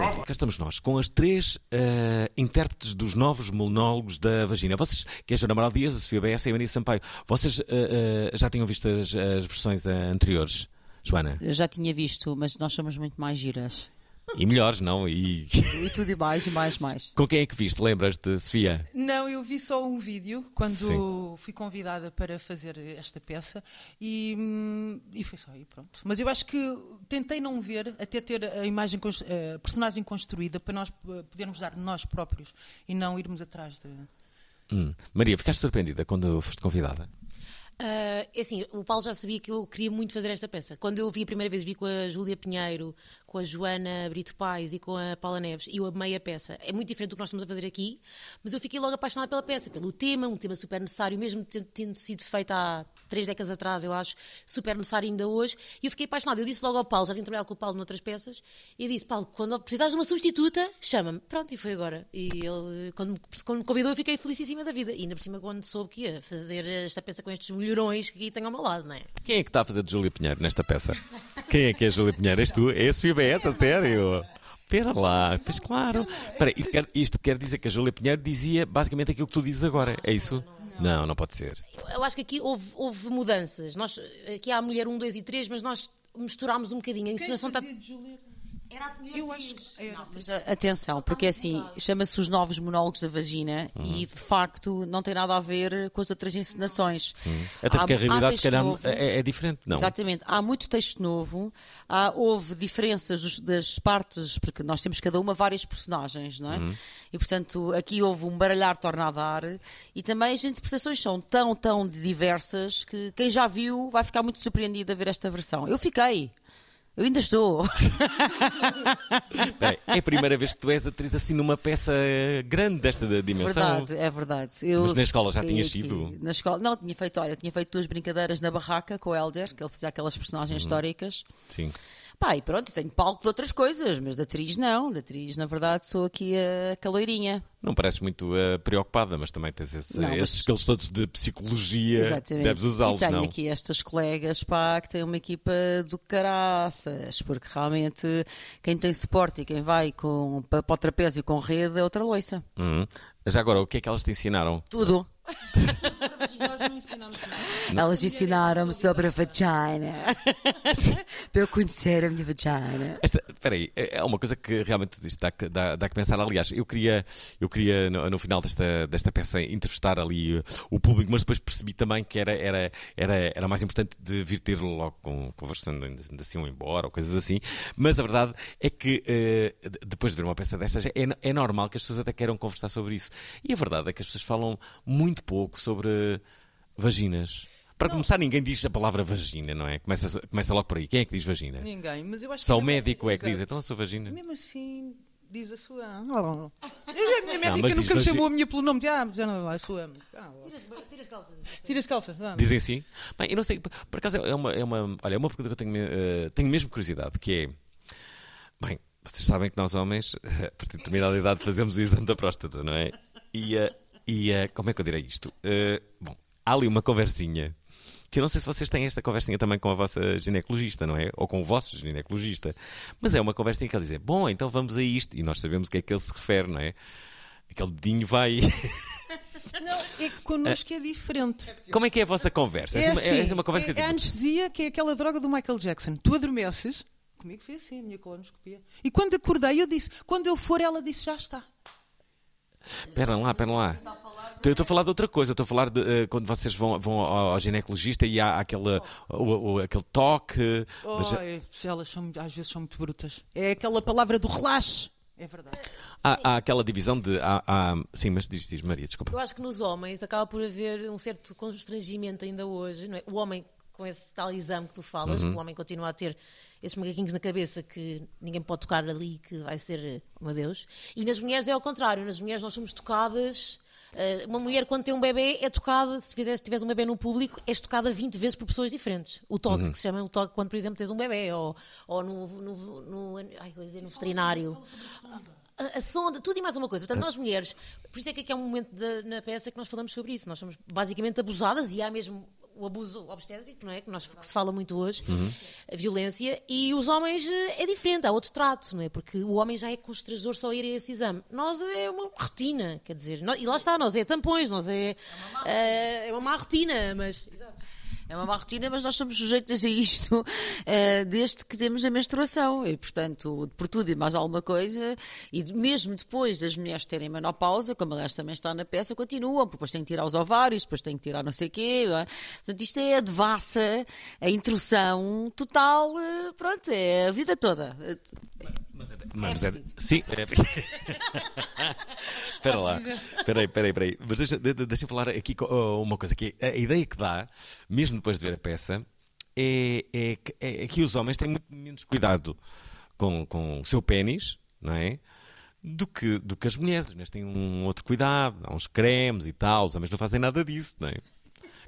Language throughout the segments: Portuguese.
Cá estamos nós, com as três eh, intérpretes dos novos monólogos da vagina. Vocês, que é Joana Amaral Dias, a Sofia BS e a Maria Sampaio, vocês eh, eh, já tinham visto as, as versões anteriores, Joana? Eu já tinha visto, mas nós somos muito mais giras. E melhores, não? E E tudo e mais, e mais, mais. com quem é que viste? Lembras-te, Sofia? Não, eu vi só um vídeo quando Sim. fui convidada para fazer esta peça e, hum, e foi só aí, pronto. Mas eu acho que tentei não ver, até ter a imagem, a personagem construída para nós eh, podermos dar de nós próprios e não irmos atrás de. Hum. Maria, ficaste surpreendida quando foste convidada? É assim, o Paulo já sabia que eu queria muito fazer esta peça. Quando eu vi a primeira vez, vi com a Júlia Pinheiro, com a Joana Brito Pais e com a Paula Neves, e eu amei a peça. É muito diferente do que nós estamos a fazer aqui, mas eu fiquei logo apaixonada pela peça, pelo tema, um tema super necessário, mesmo tendo- sido feito há três décadas atrás, eu acho, super necessário ainda hoje, e eu fiquei apaixonada. Eu disse logo ao Paulo, já tinha trabalhado com o Paulo noutras peças, e disse, Paulo, quando precisares de uma substituta, chama-me. Pronto, e foi agora. E ele, quando, me- quando me convidou, eu fiquei felicíssima da vida. E ainda por cima, quando soube que ia fazer esta peça com estes mulherões que aqui tenho ao meu lado, não é? Quem é que está a fazer de Júlia Pinheiro nesta peça? Quem é que é Júlia Pinheiro? És tu? É a Sofia BS, a sério? Espera lá, pois claro. Espera, isto, quer, isto quer dizer que a Júlia Pinheiro dizia basicamente aquilo que tu dizes agora, é isso? Não, não pode ser. Eu acho que aqui houve, houve mudanças. Nós, aqui há a mulher 1, 2 e 3, mas nós misturámos um bocadinho. A encenação está. Era a Eu acho que era. Não, Mas a- atenção, porque assim, chama-se os novos monólogos da vagina e de facto não tem nada a ver com as outras encenações. Até Há- porque a há realidade, se calhar, é, é diferente, não? Exatamente. Há muito texto novo, há, houve diferenças dos- das partes, porque nós temos cada uma várias personagens, não é? Uhum. E portanto aqui houve um baralhar torna a dar e também as interpretações são tão, tão diversas que quem já viu vai ficar muito surpreendido a ver esta versão. Eu fiquei. Eu ainda estou. Espera aí, É a primeira vez que tu és atriz assim numa peça grande desta dimensão. Verdade, é verdade. Eu Mas na escola já tinhas sido? Na escola, não, tinha feito, olha, tinha feito duas brincadeiras na barraca com o Helder, que ele fazia aquelas personagens Uhum. históricas. Sim. Pá, e pronto, tenho palco de outras coisas, mas da atriz não. Da atriz, na verdade, sou aqui a caloirinha. Não pareces muito eh, preocupada, mas também tens esse- Não, mas- esses skills todos de psicologia. Exatamente. Deves usá-los, e tenho não? aqui estas colegas, pá, que têm uma equipa do caraças, porque realmente quem tem suporte e quem vai com, para, para o trapézio com rede é outra loiça. Uhum. Já agora, o que é que elas te ensinaram? Tudo. Nós não ensinamos nada. Elas ensinaram-me sobre a vagina. para eu conhecer a minha vagina. Esta, espera aí, é é uma coisa que realmente dá, dá, dá que pensar. Aliás, eu queria, eu queria no, no final desta, desta peça entrevistar ali uh, o público, mas depois percebi também que era, era, era, era mais importante de vir ter logo com, conversando ainda assim ou embora ou coisas assim. Mas a verdade é que uh, de- depois de ver uma peça destas é, é normal que as pessoas até queiram conversar sobre isso. E a verdade é que as pessoas falam muito pouco sobre vaginas. Para começar, ninguém diz a palavra vagina, não é? Começa, começa logo por aí. Quem é que diz vagina? Ninguém, mas eu acho Só que o médico é que diz, então a sua vagina. Mesmo assim, diz a sua. Eu, a minha Não, mas médica nunca me vagi- chamou a minha pelo nome de. Ah, mas não, a sua. Ah, Tira as calças. Tira as calças. ah. Dizem assim? Bem, eu não sei, por por acaso é uma, é uma, olha, é uma pergunta que eu tenho, eh, tenho mesmo curiosidade, que é, bem, vocês sabem que nós homens, a partir de determinada idade, fazemos o exame da próstata, não é? E, eh, e eh, como é que eu direi isto? Eh, bom, há ali uma conversinha, que eu não sei se vocês têm esta conversinha também com a vossa ginecologista, não é? Ou com o vosso ginecologista, mas é uma conversinha que ele diz, bom, então vamos a isto, e nós sabemos o que é que ele se refere, não é? Aquele dedinho vai... Não, é que connosco é diferente. Como é que é a vossa conversa? É assim, essa é uma conversa é, que é a anestesia, que é aquela droga do Michael Jackson. Tu adormeces, comigo foi assim, a minha colonoscopia. E quando acordei, eu disse, quando eu for, ela disse, já está. Espera lá, espera lá. Eu estou a falar de outra coisa, estou a falar de eh, quando vocês vão, vão ao, ao ginecologista e há aquele, o- o- aquele toque. mas- Ai, elas são, às vezes são muito brutas. É aquela palavra do relaxe. É verdade. há, há aquela divisão de. há- há- sim, mas diz, diz Maria, desculpa. Eu acho que nos homens acaba por haver um certo constrangimento ainda hoje. Não é? O homem, com esse tal exame que tu falas, que o homem continua a ter esses macaquinhos na cabeça que ninguém pode tocar ali, que vai ser, oh meu Deus. E nas mulheres é ao contrário. Nas mulheres nós somos tocadas. eh, Uma mulher, quando tem um bebê, é tocada. Se fizesse, tiveres um bebê no público, és tocada 20 vezes por pessoas diferentes. O toque, que se chama o toque quando, por exemplo, tens um bebê, ou, ou no, no, no, ai, vou dizer, no veterinário. A, a sonda, tudo e mais uma coisa. Portanto, nós mulheres, por isso é que aqui é um momento da- na peça que nós falamos sobre isso. Nós somos basicamente abusadas e há mesmo o abuso obstétrico, não é? Que, nós, que se fala muito hoje, a violência, e os homens eh, é diferente, há outro trato, não é? Porque o homem já é constrangedor só ir a esse exame. Nós é uma rotina, quer dizer, nós- e lá está, nós é tampões, nós é, eh, é uma má rotina, mas. É uma má rotina, mas nós somos sujeitos a isto eh, desde que temos a menstruação. E, portanto, por tudo e mais alguma coisa, e mesmo depois das mulheres terem menopausa, como aliás também está na peça, continuam, porque depois têm que tirar os ovários, depois têm que tirar não sei o quê. é? Portanto, isto é a devassa, a introdução total, eh, pronto, é a vida toda. Mas é, sim. É... Espera lá. Espera aí, espera aí, espera aí. Mas deixa, de- de- deixa eu falar aqui oh, uma coisa. Que é, a ideia que dá, mesmo depois de ver a peça, é, é, que- é, é que os homens têm muito menos cuidado com, com o seu pênis, não é? Do que, do que as mulheres. As mulheres têm um outro cuidado, há uns cremes e tal. Os homens não fazem nada disso, não é?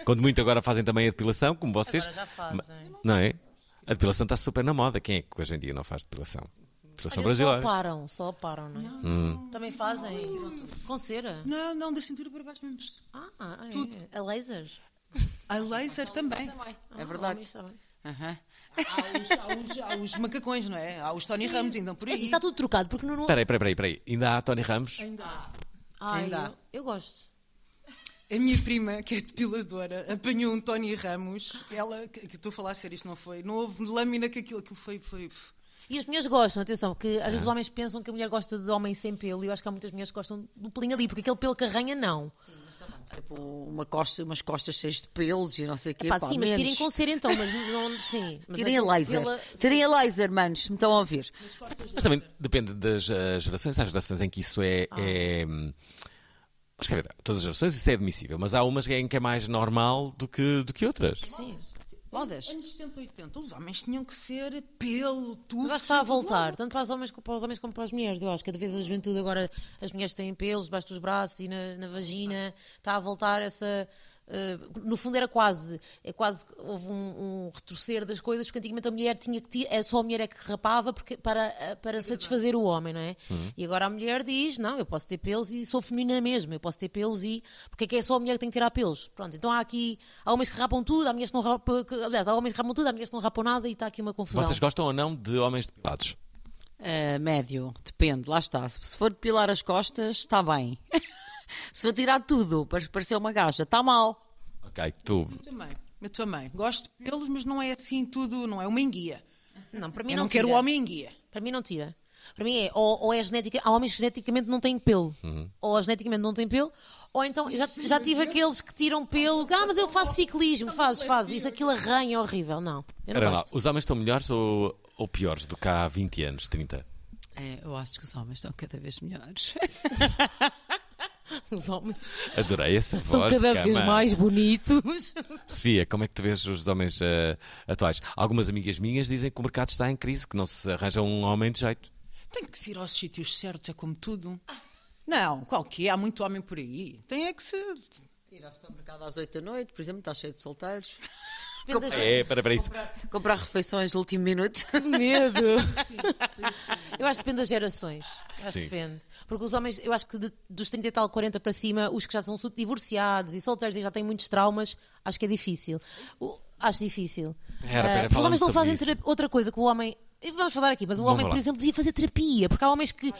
Quando muito agora fazem também a depilação, como vocês. Agora já fazem. Não é? A depilação está super na moda. Quem é que hoje em dia não faz depilação? Olha, só brasileira. param, só param, não é? Hum. Também fazem. Com cera. Não, não, da cintura para baixo mesmo. Ah, é. A laser. A laser também. É verdade. Ah, está bem. Aham. Há os, há os- há os macacões, não é? Há os Tony Ramos, ainda por É aí. assim, está tudo trocado, porque no... Espera aí, espera aí, aí. Ainda há Tony Ramos? Ainda há. Ai, ainda há. eu, eu gosto. A minha prima, que é depiladora, apanhou um Tony Ramos. Ela, que, que estou a falar a sério, isto não foi. Não houve lâmina que aquilo, aquilo foi. foi E as mulheres gostam, atenção, porque às vezes os homens pensam que a mulher gosta de homem sem pelo e eu acho que há muitas mulheres que gostam do pelinho ali, porque aquele pelo que arranha, não. Tipo, uma costa, umas costas cheias de pelos e não sei o quê. Pá, pá, sim, mas tirem com cera então, mas não. Sim. Mas Tirem a laser. pelo- Tirem a laser, manos, me estão a ouvir. Mas também depende das eh, gerações. Há gerações em que isso é. Ah. é hum, mas, quer dizer, todas as gerações isso é admissível, mas há umas em que é mais normal do que, do que outras. Sim. Modas. Anos 70, 80, os homens tinham que ser pelo, tudo. Que está a voltar, tanto para os, homens, como para os homens como para as mulheres. Eu acho que cada vez a juventude agora, as mulheres têm pelos debaixo dos braços e na, na vagina. Está a voltar essa. Eh, no fundo era quase, é quase que houve um, um retorcer das coisas, porque antigamente a mulher tinha que ti- é só a mulher é que rapava porque, para, eh, para satisfazer o homem, não é? E agora a mulher diz: Não, eu posso ter pelos e sou feminina mesmo, eu posso ter pelos e. Porque é que é só a mulher que tem que tirar pelos? Pronto, então há aqui. Há homens que rapam tudo, há mulheres que não rapam. que- aliás, há homens que rapam tudo, há mulheres que não rapam nada e está aqui uma confusão. Vocês gostam ou não de homens depilados? Uh, médio, depende, lá está. Se for depilar as costas, está bem. se for tirar tudo para parecer uma gaja, está mal. Ok, tu. Eu também. Eu também. Gosto de pelos, mas não é assim tudo, não é uma enguia. Não, para mim Eu não, não quero tira. homem enguia. Para mim não tira. Para mim é, ou, ou é genética, há homens que geneticamente não têm pelo, Uhum. ou geneticamente não têm pelo, ou então já, já tive aqueles que tiram pelo, ah, mas eu faço ciclismo, fazes, fazes, isso aquilo arranha é horrível. Não, eu não Espera lá, os homens estão melhores ou, ou piores do que há 20 anos, 30? É, eu acho que os homens estão cada vez melhores. Os homens Adorei essa são voz. de cada vez cama. mais bonitos. Sofia, como é que tu vês os homens eh, atuais? Algumas amigas minhas dizem que o mercado está em crise, que não se arranja um homem de jeito. Tem que se ir aos sítios certos, é como tudo. Não, qual que é? Há muito homem por aí. Tem é que se. Ir ao supermercado às 8 da noite, por exemplo, está cheio de solteiros. Depende das... É, para, para isso. Comprar refeições no último minuto. medo. Eu acho que depende das gerações. Eu acho Sim. que depende. Porque os homens, eu acho que de- dos 30 e tal, 40 para cima, os que já são divorciados e solteiros e já têm muitos traumas, acho que é difícil. O- acho difícil. Pera, pera, Ah, porque os homens não fazem isso. outra coisa que o homem. Vamos falar aqui, mas o Vamos homem, por falar. exemplo, devia fazer terapia, porque há homens que.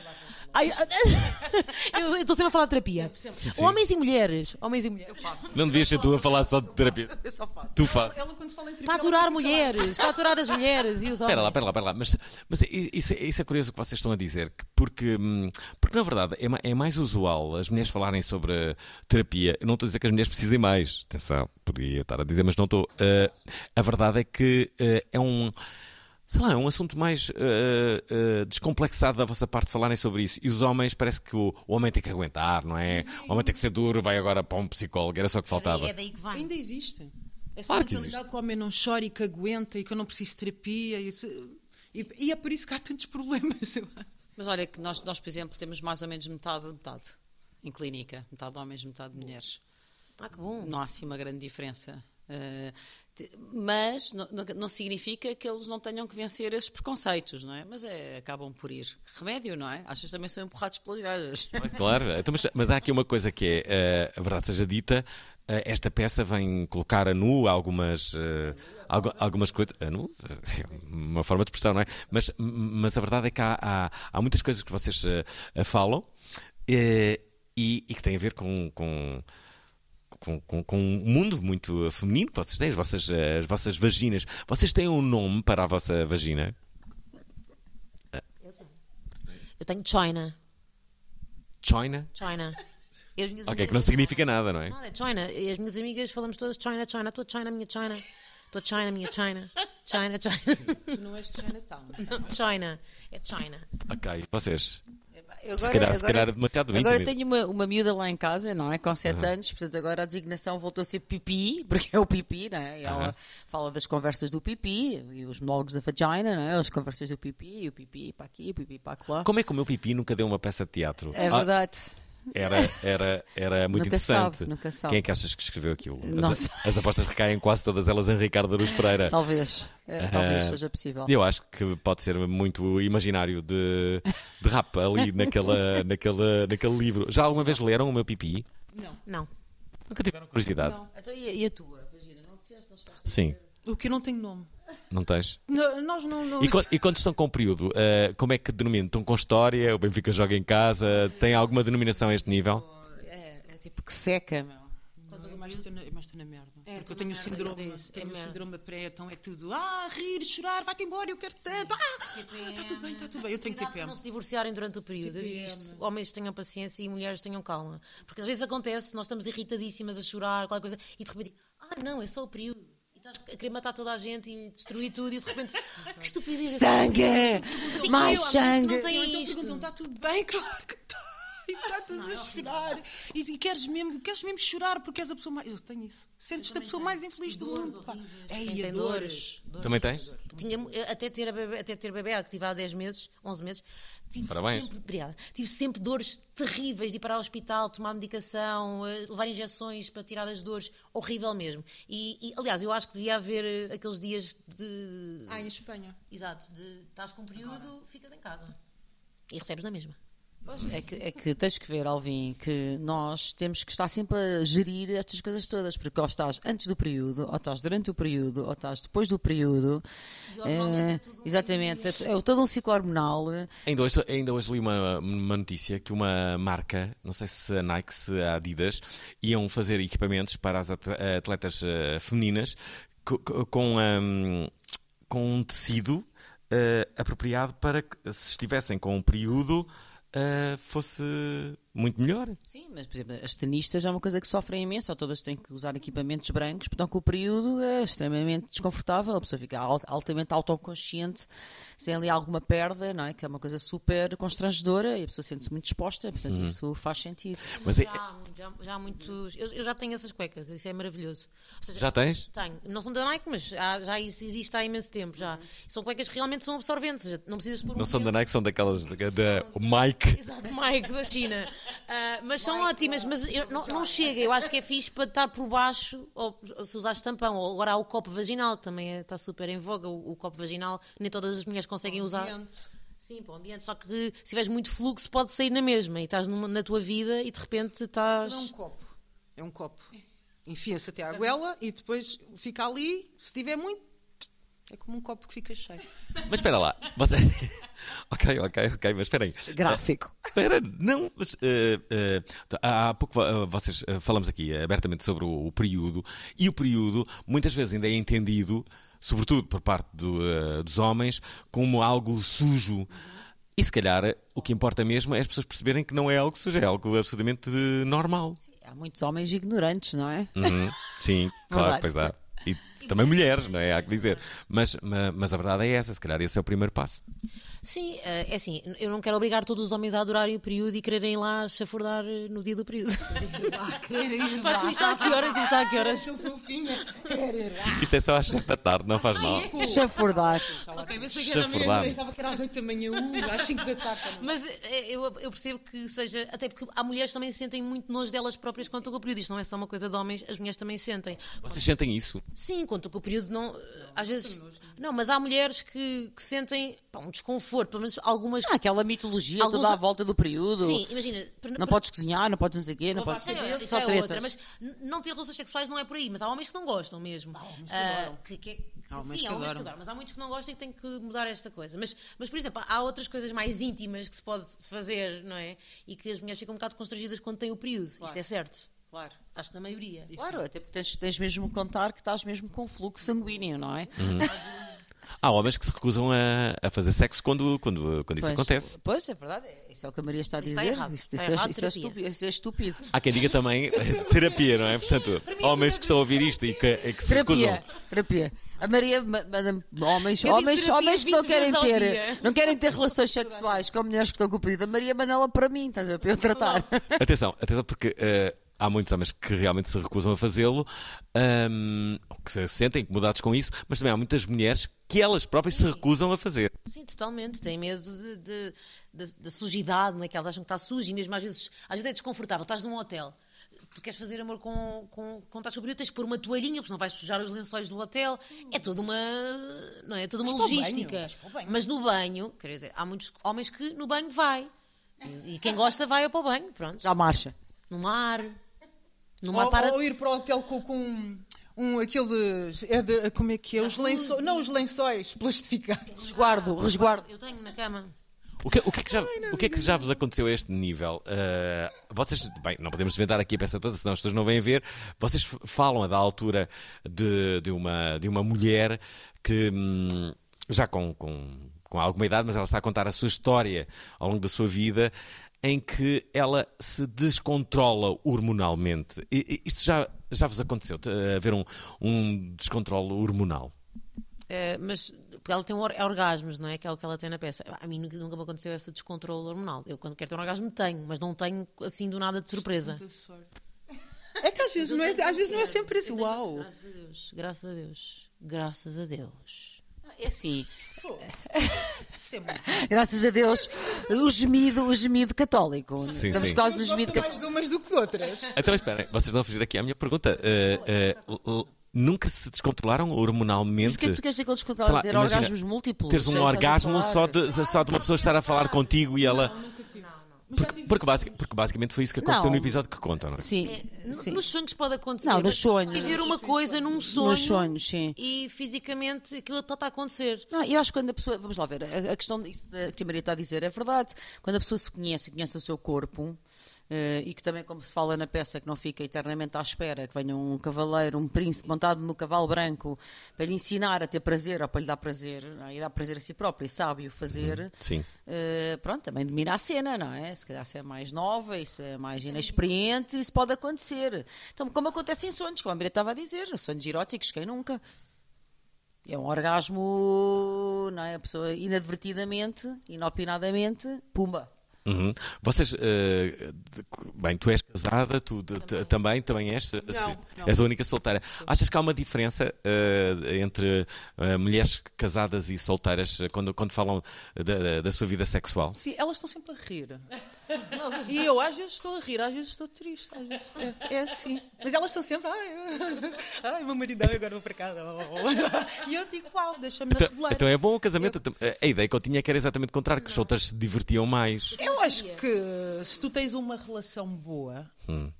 Ai, eu eu estou sempre a falar de terapia. Homens e mulheres. Homens e mulheres. Não devias ser tu a falar só de terapia. Eu só faço. Tu fazes. Ela, quando fala em terapia, Para aturar mulheres, para aturar as mulheres e os homens. Espera lá, espera lá, espera lá. Mas, mas isso, é- isso é curioso o que vocês estão a dizer, que- porque, hum, porque na verdade é, é mais usual as mulheres falarem sobre terapia. Eu não estou a dizer que as mulheres precisem mais, atenção, podia estar a dizer, mas não estou. Uh, a verdade é que uh, é um. Sei lá, é um assunto mais uh, uh, descomplexado da vossa parte falarem sobre isso. E os homens, parece que o, o homem tem que aguentar, não é? O homem tem que ser duro, vai agora para um psicólogo, era só o que faltava. É daí que vem. Ainda existe. Essa Claro que mentalidade que o homem não chora e que aguenta e que eu não preciso de terapia. E, se- e- e é por isso que há tantos problemas. Mas olha que nós, nós, por exemplo, temos mais ou menos metade, metade em clínica. Metade de homens, metade de mulheres. Ah, que bom. Não há assim uma grande diferença. Uh, mas não, não- significa que eles não tenham que vencer esses preconceitos, não é? Mas é, acabam por ir. Remédio, não é? Achas que também são empurrados pelas gajas. Claro, então, mas, mas há aqui uma coisa que é, eh, a verdade seja dita, eh, esta peça vem colocar a nu algumas, algu- algumas coisas. A nu? Uma forma de expressão, não é? Mas, mas a verdade é que há, há, há muitas coisas que vocês falam e, e que têm a ver com. com com, com, com um mundo muito feminino que vocês têm, as vossas, eh, as vossas vaginas. Vocês têm um nome para a vossa vagina? Eu tenho China. China? China. E as minhas Ok, que amigas- não significa nada, não é? Nada, é China. E as minhas amigas falamos todas China, China. Tua China, minha China. Tua China, minha China. China, China. Tu não és Chinatown. Não, China. É China. Ok, vocês? Eu Se calhar- se calhar demasiado Agora íntimo. tenho uma, uma miúda lá em casa, não é? Com 7 anos, portanto agora a designação voltou a ser pipi, porque é o pipi, não é? E ela Aham. fala das conversas do pipi e os monólogos da vagina, não é? As conversas do pipi, e o pipi para aqui, o pipi para lá. Como é que o meu pipi nunca deu uma peça de teatro? É Ah, verdade. Era, era, era muito Nunca interessante. nunca. Quem é que achas que escreveu aquilo? As, as apostas recaem quase todas elas em Ricardo Aruz Pereira. Talvez. É, talvez seja possível. Eu acho que pode ser muito imaginário de, de rap ali naquela, naquela, naquele livro. Já alguma vez leram o meu pipi? Não. Não. Nunca tiveram curiosidade? Não. Então, e, a- e a tua, vagina? Não disseste? Não Sim, O que eu não tenho nome. Não tens? Não, nós não. não... E, quando, e quando estão com período, ah, como é que denominam? Estão com história? O Benfica joga em casa? Tem alguma denominação a este nível? É, é tipo que seca, meu. Eu mais estou na, mais estou na merda. É, Porque eu tenho o síndrome, é é tenho o merda. síndrome pré, então é tudo. Ah, rir, chorar, vai-te embora, eu quero tanto. Ah, está tudo bem, está tudo bem. Eu tenho TPM. não se divorciarem durante o período. Isto. Homens tenham paciência e mulheres tenham calma. Porque às vezes acontece, nós estamos irritadíssimas a chorar, qualquer coisa, e de repente, ah, não, é só o período. Estás a querer matar toda a gente e destruir tudo, e de repente, ah, que estupidez. Sangue! Assim, Mais eu, sangue! Não tem Ou então isto. perguntam, está tudo bem? Claro que está. E está tudo a chorar. E, e queres, mesmo, queres mesmo chorar porque és a pessoa mais. Eu tenho isso. Sentes-te a pessoa mais infeliz do mundo. pá. É, e tem dores. dores. Também tens? Tinha, eu, até ter a bebê, até ter bebê, que tive há 10 meses, 11 meses, tive Parabéns. sempre, obrigada, tive sempre dores terríveis de ir para o hospital, tomar medicação, eh, levar injeções para tirar as dores, horrível mesmo. E, e, aliás, eu acho que devia haver eh, aqueles dias de. Ah, em Espanha. Exato, de estás com um período, ficas em casa. E recebes na mesma. É que, é que tens que ver, Alvin, que nós temos que estar sempre a gerir estas coisas todas, porque ou estás antes do período, ou estás durante o período, ou estás depois do período. é É, tudo um exatamente, é, é todo um ciclo hormonal. Ainda hoje, ainda hoje li uma, uma notícia que uma marca, não sei se a Nike, se a Adidas, iam fazer equipamentos para as at- atletas eh, femininas co- co- com, ahm, com um tecido eh, apropriado para que, se estivessem com um período, eh, fosse muito melhor. Sim, mas por exemplo, as tenistas é uma coisa que sofrem imenso, ou todas têm que usar equipamentos brancos, portanto que o período é extremamente desconfortável, a pessoa fica al- altamente autoconsciente, se tem ali alguma perda, não é? Que é uma coisa super constrangedora e a pessoa sente-se muito exposta, portanto Uhum. isso faz sentido. Mas é- Já, há muito- já, já há muitos. Eu, eu já tenho essas cuecas, isso é maravilhoso. Seja, já tens? Tenho. Não são da Nike, mas já, já isso existe há imenso tempo. Já. São cuecas que realmente são absorventes. Não precisas pôr um Não são da. Nike, são daquelas da, da Mike. Exato, Mike da China. Ah, mas são ótimas, mas eu- não, não chega. Eu acho que é fixe para estar por baixo, ou se usares tampão, ou agora há o copo vaginal, que também é- está super em voga. O, o copo vaginal, nem todas as mulheres conseguem usar. ambiente. Sim, para o ambiente. Só que se tiveres muito fluxo, pode sair na mesma. E estás numa- na tua vida e de repente estás. É um copo. É um copo. Enfia-se até à goela e depois fica ali. Se tiver muito, É como um copo que fica cheio. Mas espera lá. Você... ok, ok, ok, mas espera aí. Gráfico. Espera, não, mas eh, eh, há pouco eh, vocês falamos aqui abertamente sobre o, o período e o período muitas vezes ainda é entendido, sobretudo por parte do, dos homens, como algo sujo. E se calhar o que importa mesmo é as pessoas perceberem que não é algo sujo, é algo absolutamente normal. Há muitos homens ignorantes, não é? Uhum, Sim, claro, pois há. E também mulheres, não é? Há que dizer. Mas, ma- mas a verdade é essa, se calhar esse é o primeiro passo. Sim, eh, é assim, eu não quero obrigar todos os homens a adorarem o período e quererem lá chafurdar eh, no dia do período. Podes isto está a que horas? Isto está a que horas? Sou fofinha. Isto é só às 7 da tarde, não faz mal. Chafurdar. Ok, pensei que era. Pensava que era às 8 da manhã, uh, às 5 da tarde. Mas eh, eu, eu percebo que seja. Até porque há mulheres que também sentem muito nojo delas próprias quanto ao período. Isto não é só uma coisa de homens, as mulheres também sentem. Vocês sentem isso? Sim, quanto que o período não. eh, Às vezes. Não, mas há mulheres que, que sentem pá, um desconforto, pelo menos algumas. Há aquela mitologia Alguns- toda à volta do período. Sim, imagina. Não podes cozinhar, não podes não sei o quê, não podes. Sim, isso Só é tretas. outra, mas não ter relações sexuais não é por aí, mas há homens que não gostam mesmo. Há homens que adoram. Que, que, Há homens sim, que há homens que adoram. mas há muitos que não gostam e que têm que mudar esta coisa. Mas, mas, por exemplo, há outras coisas mais íntimas que se pode fazer, não é? E que as mulheres ficam um bocado constrangidas quando têm o período. Isto é certo. Claro. Acho que na maioria. Claro, até porque tens, tens mesmo que contar que estás mesmo com fluxo sanguíneo, não é? Há homens que se recusam a, a fazer sexo quando, quando, quando isso Pois, acontece. Pois, é verdade. Isso é o que a Maria está a Isso dizer. está errado. Isso, isso é, errado, isso é estúpido, isso é estúpido. Há quem diga também eh, terapia, não é? Portanto, homens que estão a ouvir isto e que, e que se Terapia, recusam. terapia. A Maria homens, homens, homens que não 20 querem ter, não querem ter relações sexuais com mulheres que estão com o período. A Maria manda ela para mim, estás a ver? para eu tratar. Atenção, atenção, porque eh, há muitos homens que realmente se recusam a fazê-lo, ou que se sentem incomodados com isso, mas também há muitas mulheres que elas próprias se recusam a fazer. Sim, totalmente. Têm medo de, de- da- da sujidade, não é? Que elas acham que está sujo e mesmo às vezes, às vezes é desconfortável. Estás num hotel, tu queres fazer amor com, com, com estás período, tens que pôr uma toalhinha, porque senão vais sujar os lençóis do hotel. É toda uma, não é? É toda uma Mas o banho, logística. mas banho. Mas no banho, quer dizer, há muitos homens que no banho vai. E, e quem gosta vai para o banho, pronto. Já marcha. No mar. No mar Ou, para... ou ir para o hotel com, com um, aqueles. É de- como é que é? Os lençóis. Não, os lençóis plastificados. Resguardo, resguardo. Eu tenho na cama. O que, o que é, que já, o que é que já vos aconteceu a este nível? Ah, vocês, bem, não podemos desvendar aqui a peça toda, senão as pessoas não vêm ver. Vocês falam da altura de, de, uma, de uma mulher que, hum, já com, com, com alguma idade, mas ela está a contar a sua história ao longo da sua vida, em que ela se descontrola hormonalmente. E- e isto já, já vos aconteceu, t- haver um, um descontrole hormonal? Eh, mas porque ela tem or- orgasmos, não é? Que é o que ela tem na peça. A mim nunca, nunca me aconteceu esse descontrole hormonal. Eu, quando quero ter um orgasmo, tenho, mas não tenho assim do nada de surpresa. É que às vezes não é, às vezes não é sempre assim. Uau! Graças a Deus, graças a Deus, graças a Deus. É assim, é. graças a Deus, o gemido, o gemido católico. Sim, Estamos sim. do Eu gemido católico. mais umas do que outras. Então esperem, vocês estão a fugir aqui à minha pergunta. Uh, uh, nunca se descontrolaram hormonalmente? Mas o que é que tu queres dizer com descontrole? Ter imagina, orgasmos múltiplos? Teres um orgasmo só de, só de uma pessoa estar a falar contigo e ela. Porque, porque, basic- porque basicamente foi isso que aconteceu Não. no episódio que contam, não é? Sim, N- sim. Nos sonhos pode acontecer. Não, nos sonhos. Viver uma coisa num sonho. Nos sonhos, sim. E fisicamente aquilo está a acontecer. Não, eu acho que quando a pessoa, vamos lá ver, a, a questão disso que a Maria está a dizer é verdade. Quando a pessoa se conhece, conhece o seu corpo, eh, e que também, como se fala na peça, que não fica eternamente à espera, que venha um cavaleiro, um príncipe montado no cavalo branco para lhe ensinar a ter prazer ou para lhe dar prazer, não é? e dar prazer a si próprio e sabe o fazer. Sim. eh, pronto, também domina a cena, não é? Se calhar se é mais nova e se é mais inexperiente, isso pode acontecer. Então, como acontece em sonhos, como a Maria estava a dizer, sonhos eróticos, quem nunca? É um orgasmo, não é? A pessoa inadvertidamente, inopinadamente, pumba. Uhum. Vocês. uh, bem, tu és casada, tu de- também, também és. não. És a única solteira. Achas que há uma diferença uh, entre uh, mulheres casadas e solteiras uh, quando, quando falam da, da sua vida sexual? Sim, elas estão sempre a rir. E eu às vezes estou a rir, às vezes estou triste. às vezes é, é assim. Mas elas estão sempre, ai, ai meu maridão, agora vou para casa. E eu digo, uau, deixa-me na Então, reboleira. então é bom o casamento. A ideia que eu tinha que era exatamente o contrário, que os solteiros se divertiam mais. Eu acho que se tu tens uma relação boa Hum.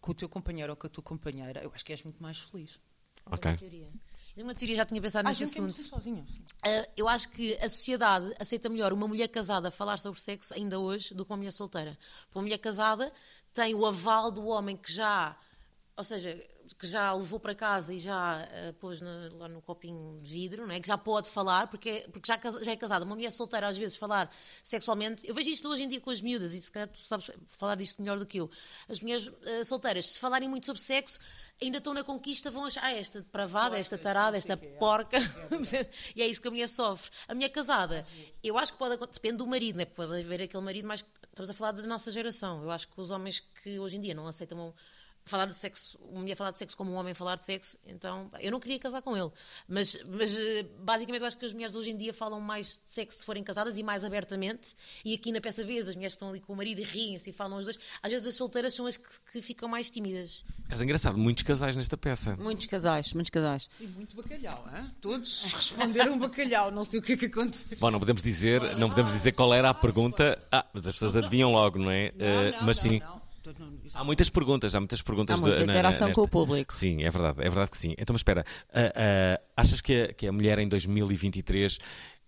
com o teu companheiro ou com a tua companheira, eu acho que és muito mais feliz. Ok. uma teoria. Eu, uma teoria, já tinha pensado Ah, neste é assunto. Uh, eu acho que a sociedade aceita melhor uma mulher casada falar sobre sexo ainda hoje do que uma mulher solteira. Porque uma mulher casada tem o aval do homem que já, ou seja, que já levou para casa e já uh, pôs no- lá no copinho de vidro, não é? que já pode falar, porque, porque já, já é casada. Uma mulher solteira, às vezes, falar sexualmente. Eu vejo isto hoje em dia com as miúdas, e se calhar tu sabes falar disto melhor do que eu. As mulheres uh, solteiras, se falarem muito sobre sexo, ainda estão na conquista, vão achar, ah, esta depravada, esta tarada, esta porca. e é isso que a mulher sofre. A mulher casada, eu acho que pode acontecer, depende do marido, né? pode haver aquele marido mais. Estamos a falar da nossa geração. Eu acho que os homens que hoje em dia não aceitam falar de sexo, uma mulher falar de sexo como um homem falar de sexo, então eu não queria casar com ele. Mas, mas eh, basicamente eu acho que as mulheres hoje em dia falam mais de sexo se forem casadas e mais abertamente. E aqui na peça vez as mulheres estão ali com o marido e riem-se e falam os dois. Às vezes as solteiras são as que, que ficam mais tímidas. Mas é engraçado, muitos casais nesta peça. Muitos casais, muitos casais. E muito bacalhau, hein? Todos responderam bacalhau, não sei o que é que aconteceu. Bom, não podemos dizer, não podemos dizer qual era a pergunta. Ah, mas as pessoas adivinham logo, não é? Eh, mas sim. Há muitas perguntas, há muitas perguntas. Há muita de- na- interação nesta- com o público. Sim, é verdade, é verdade que sim. Então, mas espera, ah, ah, achas que a, que a mulher em 2023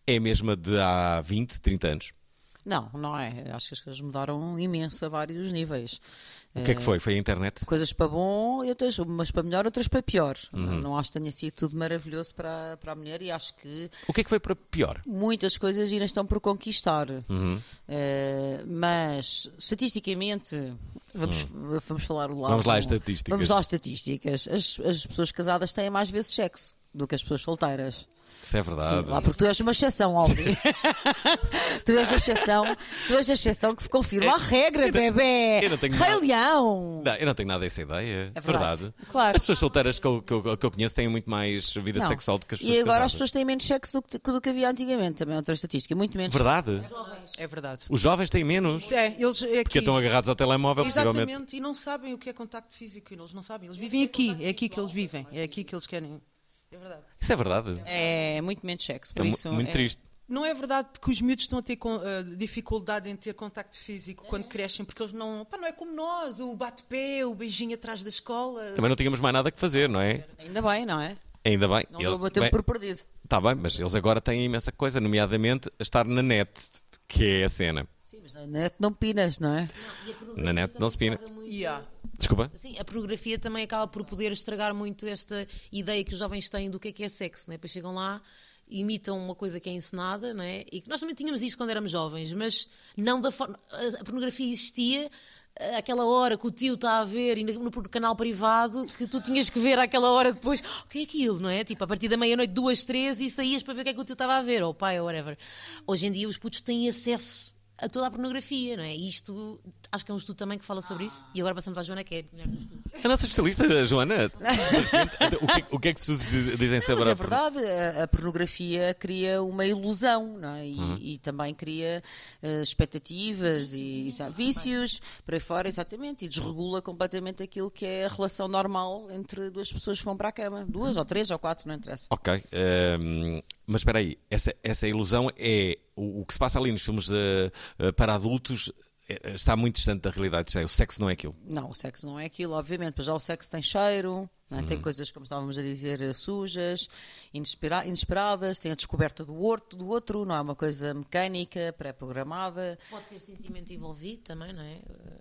é a mesma de há 20, 30 anos? Não, não é. Acho que as coisas mudaram imenso a vários níveis. O que é que foi? Foi a internet? Coisas para bom, e outras, umas para melhor, outras para pior. Uhum. Não acho que tenha sido tudo maravilhoso para, para a mulher e acho que O que é que foi para pior? muitas coisas ainda estão por conquistar. Uhum. Eh, mas, estatisticamente, vamos, vamos falar lá. Hum. Vamos lá às estatísticas. Vamos lá às estatísticas. As, as pessoas casadas têm mais vezes sexo do que as pessoas solteiras. Isso é Sim, verdade. lá porque tu és uma exceção, óbvio. tu és a exceção, tu és a exceção que confirma a regra, bebê. eu não tenho Rei nada- Leão. Não, eu não tenho nada dessa ideia. É verdade. verdade. Claro. As pessoas solteiras que eu, que eu- que eu conheço têm muito mais vida Não. sexual do que as pessoas E agora as casadas. pessoas têm menos sexo do que, do que havia antigamente, também é outra estatística, muito menos. Verdade? É verdade. Os jovens têm menos. É, eles é Porque aqui. estão agarrados ao telemóvel, possivelmente. Exatamente, e não sabem o que é contacto físico, eles não sabem. Eles vivem aqui, é aqui que eles vivem, é aqui que eles querem. É verdade. Isso é verdade. É muito menos sexo, por É isso. muito é- triste. Não é verdade que os miúdos estão a ter com, ah, dificuldade em ter contacto físico quando crescem, porque eles não. Pá, não é como nós, o bate-pé, o beijinho atrás da escola. Também não tínhamos mais nada que fazer, não é? Ainda bem, não é? Ainda bem. Não dou o tempo bem, por perdido. Tá bem, mas eles agora têm imensa coisa, nomeadamente a estar na net, que é a cena. Sim, mas na net não pinas, não é? Na net não se pina. Yeah. Desculpa? Sim, a pornografia também acaba por poder estragar muito esta ideia que os jovens têm do que é que é sexo, né? Depois chegam lá, imitam uma coisa que é encenada, não é? E que nós também tínhamos isto quando éramos jovens, mas não da forma. A pornografia existia eh, aquela hora que o tio está a ver no, no canal privado que tu tinhas que ver àquela hora depois o que é aquilo, não é? Tipo, a partir da meia-noite, duas, três e saías para ver o que é que o tio estava a ver, ou o pai, ou whatever. Hoje em dia os putos têm acesso a toda a pornografia, não é? E isto, acho que é um estudo também que fala sobre isso. E agora passamos à Joana, que é a mulher dos estudos. A nossa especialista, a Joana. o, que, o que é que se dizem sobre Mas a é verdade, a, a pornografia cria uma ilusão, não é? E, Uhum. e também cria eh, expectativas e exa- vícios para aí fora, exatamente, e desregula completamente aquilo que é a relação normal entre duas pessoas que vão para a cama. Duas ou três ou quatro, não interessa. Ok, ehm, mas espera aí, essa, essa ilusão é o, que se passa ali nos filmes eh, para adultos eh, está muito distante da realidade. É, O sexo não é aquilo. Não, o sexo não é aquilo, obviamente, mas já o sexo tem cheiro, é? Uhum. tem coisas, como estávamos a dizer, eh, sujas, inespera- inesperadas, tem a descoberta do outro, do outro, não é uma coisa mecânica, pré-programada. Pode ter sentimento envolvido também, não é?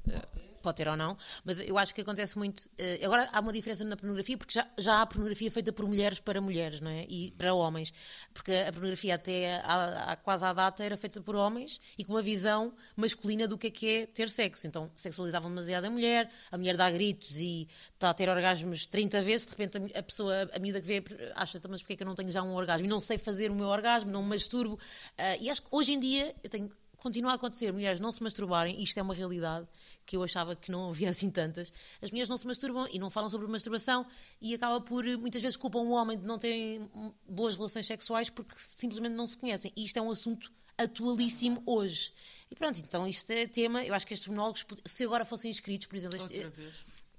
Eh, Pode ter ou não, mas eu acho que acontece muito. eh, Agora há uma diferença na pornografia, porque já, já há pornografia feita por mulheres para mulheres, não é? E para homens. Porque a pornografia até há, há quase à data era feita por homens e com uma visão masculina do que é que é ter sexo. Então sexualizavam demasiado a mulher, a mulher dá gritos e está a ter orgasmos 30 vezes, de repente a pessoa, a miúda que vê, acha, "Então, mas porquê é que eu não tenho já um orgasmo? E não sei fazer o meu orgasmo, não me masturbo. Ah, e acho que hoje em dia eu tenho continua a acontecer mulheres não se masturbarem, isto é uma realidade que eu achava que não havia assim tantas. As mulheres não se masturbam e não falam sobre masturbação e acaba por muitas vezes culpam o homem de não terem boas relações sexuais porque simplesmente não se conhecem. E isto é um assunto atualíssimo hoje. E pronto, então isto é tema, eu acho que estes monólogos, se agora fossem escritos, por exemplo, este-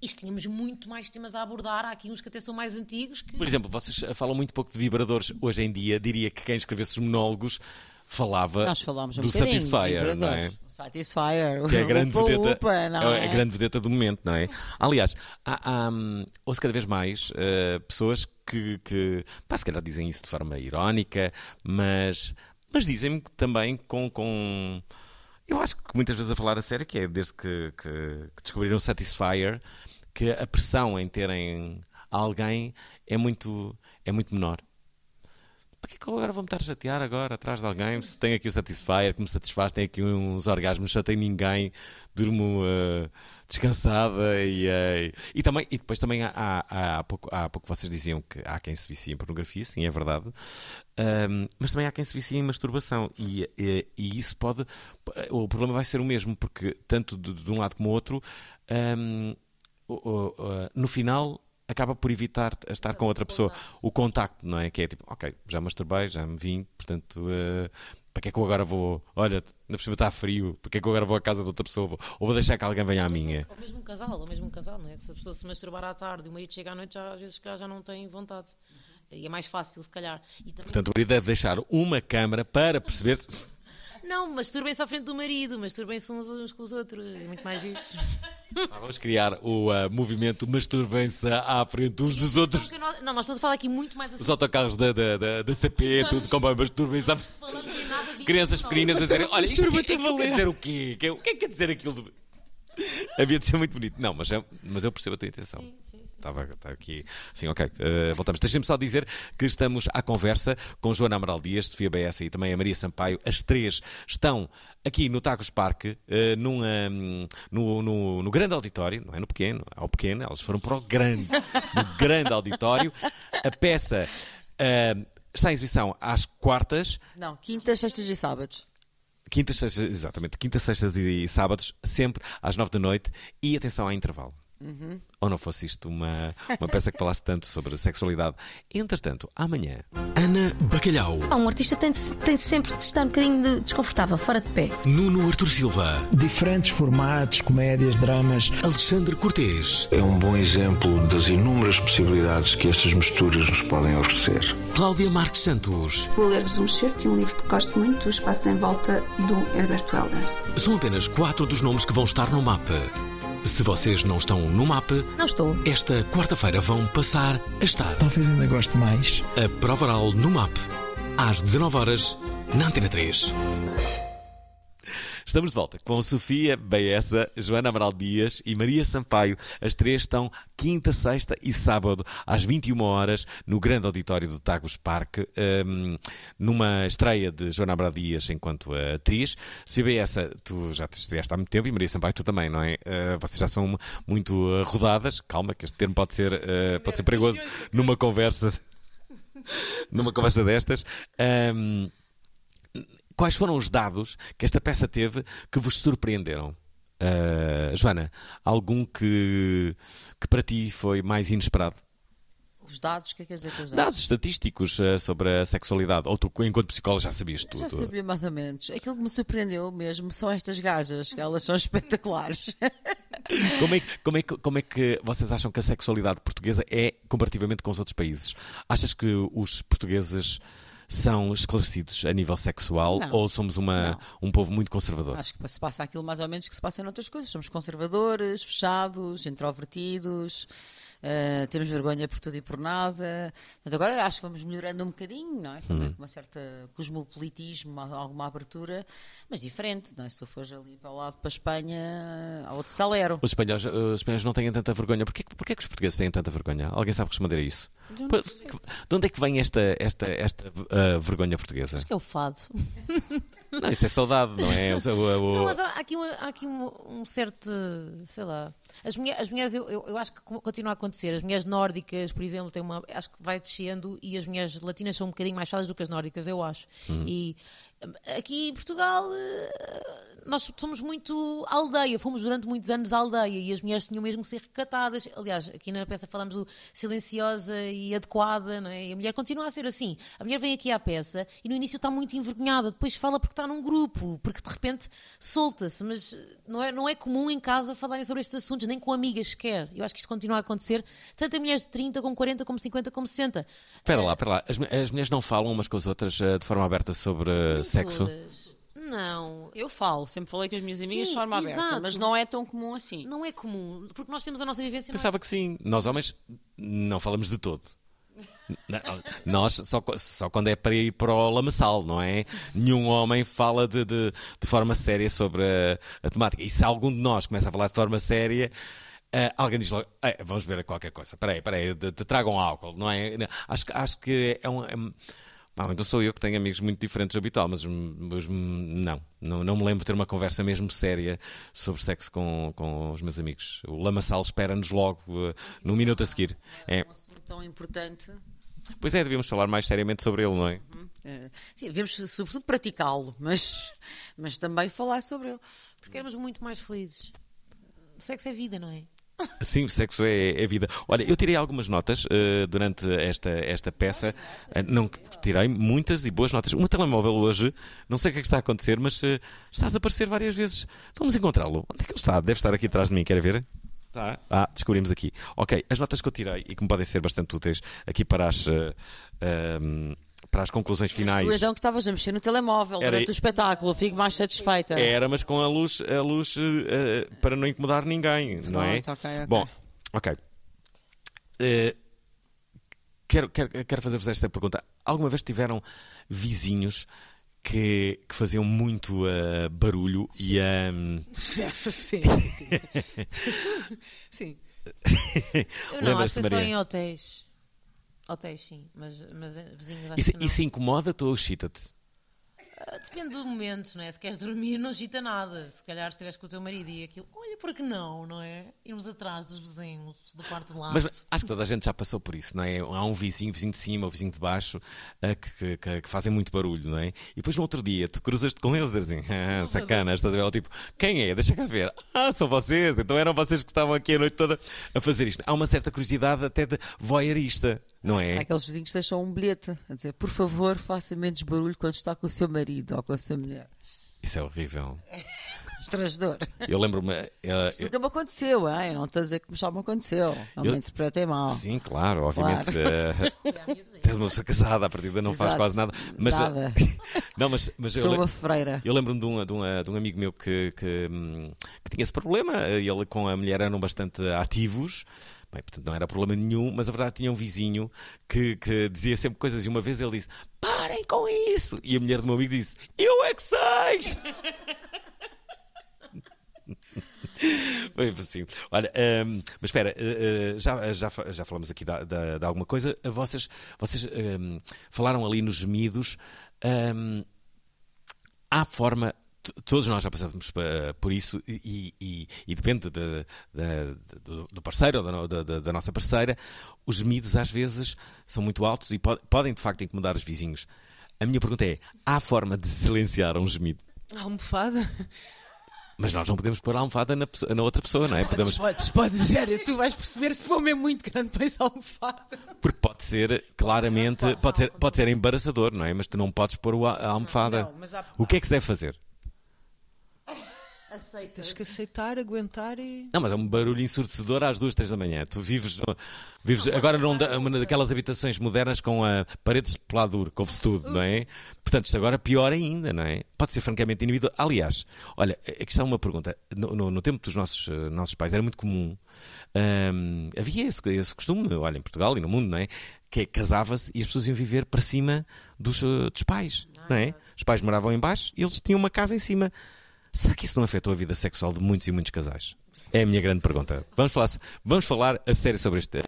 isto tínhamos muito mais temas a abordar. Há aqui uns que até são mais antigos que Por exemplo, vocês falam muito pouco de vibradores hoje em dia. Diria que quem escrevesse os monólogos falava Nós falámos um do Satisfyer, não é? vibradores. O Satisfyer. Que é a grande upa, vedeta, upa, não é é? a grande vedeta do momento, não é? Aliás, há, há, hum, ouço cada vez mais eh, pessoas que, que pá, se calhar dizem isso de forma irónica, mas, mas dizem-me também com, com. Eu acho que muitas vezes a falar a sério, que é desde que, que- que descobriram o Satisfyer, que a pressão em terem alguém é muito, é muito menor. Para que que eu agora vou-me estar a chatear agora atrás de alguém? Se tem aqui o Satisfyer que me satisfaz, tem aqui uns orgasmos, não tenho ninguém, durmo eh, descansada e, eh, e, também, e depois também há, há, há, pouco, há pouco vocês diziam que há quem se vicia em pornografia, sim, é verdade, Ahm, mas também há quem se vicia em masturbação e, e, e isso pode. O problema vai ser o mesmo, porque tanto de, de um lado como do outro, o- o- no final acaba por evitar estar com outra pessoa. O contacto, não é? Que é tipo, ok, já masturbei, já me vim, portanto, eh, para que é que eu agora vou? Olha, ainda por cima está frio, para que é que eu agora vou à casa de outra pessoa? Vou- Ou vou deixar que alguém venha à minha? Ou mesmo um casal, ou mesmo um casal, não é? Se a pessoa se masturbar à tarde e o marido chega à noite, já, às vezes já, já não tem vontade. E é mais fácil, se calhar. E também, Portanto, o marido deve deixar uma câmara para perceber. Não, masturbem-se à frente do marido, masturbem-se uns, uns com os outros. É muito mais giro. Ah, vamos criar o ah, movimento Masturbem-se à frente uns dos outros. Não, nós estamos a falar aqui muito mais assim. Os autocarros da, da, da, da CP, tudo com masturbem-se à disto. Crianças pequeninas a dizerem: Olha, isto aqui, a quer valer." dizer o quê? Que- O que é que quer dizer aquilo? de- Havia de ser muito bonito. Não, mas, é- mas eu percebo a tua intenção. Estava, estava aqui. Sim, ok. eh, voltamos. Deixem-me só dizer que estamos à conversa com Joana Amaral Dias, Sofia BS e também a Maria Sampaio. As três estão aqui no Tacos Parque, eh, num, hum, no, no, no grande auditório, não é no pequeno, ao pequeno, elas foram para o grande, no grande auditório. A peça eh, está em exibição às quartas. Não, quintas, sextas e sábados. Quintas, sextas, exatamente, quintas, sextas e sábados, sempre às nove da noite e atenção ao intervalo. Ou não fosse isto uma, uma peça que falasse tanto sobre sexualidade. Entretanto, amanhã, Ana Bacalhau, Ah, um artista tem, de- tem sempre de estar um bocadinho de- desconfortável, fora de pé. Nuno Artur Silva, diferentes formatos, comédias, dramas. Alexandre Cortês, É um bom exemplo das inúmeras possibilidades que estas misturas nos podem oferecer. Cláudia Marques Santos. Vou ler-vos um excerto de um livro que gosto muito, O Espaço em Volta, do Herbert Welder. São apenas quatro dos nomes que vão estar no mapa. Se vocês não estão no mapa, Não estou. esta quarta-feira vão passar a estar. Talvez ainda goste mais. A prova oral no MAP, às 19 horas na Antena 3. Estamos de volta com Sofia Baessa, Joana Amaral Dias e Maria Sampaio. As três estão quinta, sexta e sábado, às 21 horas, no grande auditório do Tagus Parque, hum, numa estreia de Joana Amaral Dias enquanto atriz. Sofia Baessa, tu já te estreaste há muito tempo e Maria Sampaio, tu também, não é? Eh, vocês já são muito rodadas. Calma, que este termo pode ser, eh, pode ser perigoso numa conversa. numa conversa destas. Hum, quais foram os dados que esta peça teve que vos surpreenderam? Ah, Joana, algum que, que para ti foi mais inesperado? Os dados, o que é que quer dizer com os dados? Dados estatísticos ah, sobre a sexualidade. Ou tu, enquanto psicóloga, já sabias tudo? Já sabia mais ou menos. Aquilo que me surpreendeu mesmo são estas gajas, que elas são espetaculares. Como é, que- como, é como é que vocês acham que a sexualidade portuguesa é comparativamente com os outros países? Achas que os portugueses são esclarecidos a nível sexual Não. ou somos uma, um povo muito conservador? Acho que se passa aquilo mais ou menos que se passa em outras coisas. Somos conservadores, fechados, introvertidos, eh, temos vergonha por tudo e por nada. Portanto, agora acho que vamos melhorando um bocadinho, não é? Uhum. Com uma certa cosmopolitismo, alguma abertura, mas diferente, não é? Se tu fores ali para o lado para a Espanha, há outro salero. Os espanhóis, os espanhóis não têm tanta vergonha. Porquê, que- porquê que os portugueses têm tanta vergonha? Alguém sabe responder a isso? Por- De onde é que vem esta, esta, esta ah, vergonha portuguesa? Que é o fado. Não, isso é saudade, não é? O- o- Não, mas há aqui, um, há aqui um, um certo, sei lá. As, mulher, as mulheres, eu, eu, eu acho que co- continua a acontecer. As mulheres nórdicas, por exemplo, têm uma, acho que vai descendo e as mulheres latinas são um bocadinho mais fadas do que as nórdicas, eu acho. E hum, aqui em Portugal, eh, nós somos muito aldeia, fomos durante muitos anos aldeia e as mulheres tinham mesmo que ser recatadas. Aliás, aqui na peça falamos do silenciosa e adequada, não é? E a mulher continua a ser assim. A mulher vem aqui à peça e no início está muito envergonhada, depois fala porque está num grupo, porque de repente solta-se, mas não é, não é comum em casa falarem sobre estes assuntos, nem com amigas sequer. Eu acho que isto continua a acontecer, tanto em mulheres de 30, como 40, como 50, como 60. Espera lá, espera lá. As, as mulheres não falam umas com as outras ah, de forma aberta sobre, sexo? Todas. Não. Eu falo, sempre falei com as minhas amigas Sim, de forma aberta, exato. mas não é tão comum assim. Não é comum, porque nós temos a nossa vivência. não é? Pensava que sim. Nós homens não falamos de todo. Nós só, só quando é para ir para o lamaçal, não é? Nenhum homem fala de, de, de forma séria sobre a, a temática. E se algum de nós começa a falar de forma séria, ah, alguém diz logo: "Eh, vamos ver qualquer coisa. Espera aí, espera aí, te, te tragam álcool, não é? Acho, que- acho que é um. É, um- Pá, então sou eu que tenho amigos muito diferentes do habitual, mas, mas não, não, não me lembro de ter uma conversa mesmo séria sobre sexo com, com os meus amigos. O lamaçal espera-nos logo eh, no minuto a seguir. É. Um assunto tão importante. Pois é, devíamos falar mais seriamente sobre ele, não é? eh, Sim, devemos sobretudo praticá-lo, mas, mas também falar sobre ele. Porque éramos muito mais felizes. O sexo é vida, não é? Sim, o sexo é, é vida. Olha, eu tirei algumas notas eh, durante esta, esta peça. Eh, não tirei muitas e boas notas. O meu telemóvel hoje, não sei o que é que está a acontecer, mas eh, está a desaparecer várias vezes. Vamos encontrá-lo. Onde é que ele está? Deve estar aqui atrás de mim, quer ver? Está. Ah, descobrimos aqui. Ok, as notas que eu tirei e que me podem ser bastante úteis aqui para as, eh, ehm, para as conclusões finais. Tu então que estavas a mexer no telemóvel Era- durante o espetáculo, fico mais satisfeita. Era, mas com a luz, a luz eh, para não incomodar ninguém, não é? Pronto, ok, ok. Bom, ok. Eh, quero quero, quero fazer-vos esta pergunta. Alguma vez tiveram vizinhos que, que faziam muito eh, barulho e ehm, Sim, sim. Sim. Eu não, acho que só em hotéis. Hotéis, sim, mas, mas eh, vizinhos acho Isso, que não. isso incomoda-te ou excita-te? Ah, Depende do momento, não é? Se queres dormir, não agita nada. Se calhar, se estiveres com o teu marido e aquilo, olha, por que não, não é? Irmos atrás dos vizinhos, do quarto de lado. Mas acho que toda a gente já passou por isso, não é? Há um vizinho, vizinho de cima ou vizinho de baixo, eh, que, que- que fazem muito barulho, não é? E depois no outro dia tu cruzas-te com eles e dizem, ah, sacana, estás a ver? Tipo, quem é? Deixa cá ver. Ah, são vocês, então eram vocês que estavam aqui a noite toda a fazer isto. Há uma certa curiosidade até de voyeurista, não Há é? aqueles vizinhos que deixam um bilhete a dizer, por favor, faça menos barulho quando está com o seu marido ou com a sua mulher. Isso é horrível. Estrangedor. Eu lembro-me. eh, Isto nunca me aconteceu, hein? não estou a dizer que já me aconteceu. Não Eu- me interpretem mal. Sim, claro, obviamente. Claro. eh, tens uma pessoa casada, à partida não faz Exato. quase nada. Mas, eh, Nada. não, mas, mas eu Sou le- uma freira. Eu lembro-me de um, de, de um amigo meu que, que, hum, que tinha esse problema. Ele com a mulher eram bastante ativos. Bem, portanto, não era problema nenhum, mas a verdade tinha um vizinho que, que dizia sempre coisas. E uma vez ele disse: Parem com isso! E a mulher do meu amigo disse: Eu é que sei! Foi assim. Olha, hum, mas espera, eh, eh, já, já, fa- já falamos aqui da- de, alguma coisa. Vocês, vocês hum, falaram ali nos gemidos. hum, há forma. Todos nós já passamos pa- por isso e, e- e depende de- de- de- do- parceiro ou da, da- da- nossa parceira. Os gemidos às vezes são muito altos e po- podem de facto incomodar os vizinhos. A minha pergunta é: há forma de silenciar um gemido? A almofada? Mas nós não podemos pôr a almofada na, pessoa- na outra pessoa, não é? Podes, Podemos, podes, podes, sério, tu vais perceber se for mesmo muito grande, pões a almofada. porque pode ser claramente, pode ser, pode ser embaraçador, não é? Mas tu não podes pôr a almofada. Não, há- O que é que se deve fazer? Aceita. Tens que aceitar, aguentar e. Não, mas é um barulho ensurdecedor às duas, três da manhã. Tu vives, vives agora num da- uma daquelas habitações modernas com a paredes de peladuro, que ouve-se tudo, não é? Portanto, isto agora é pior ainda, não é? Pode ser francamente individual. Aliás, olha, aqui está uma pergunta. No, no- no tempo dos nossos, eh, nossos pais era muito comum, hum, havia esse, esse costume, olha, em Portugal e no mundo, não é? Que é, casava-se e as pessoas iam viver para cima dos, eh, dos pais, não é? Os pais moravam em baixo e eles tinham uma casa em cima. Será que isso não afetou a vida sexual de muitos e muitos casais? É a minha grande pergunta. Vamos falar, vamos falar a sério sobre este.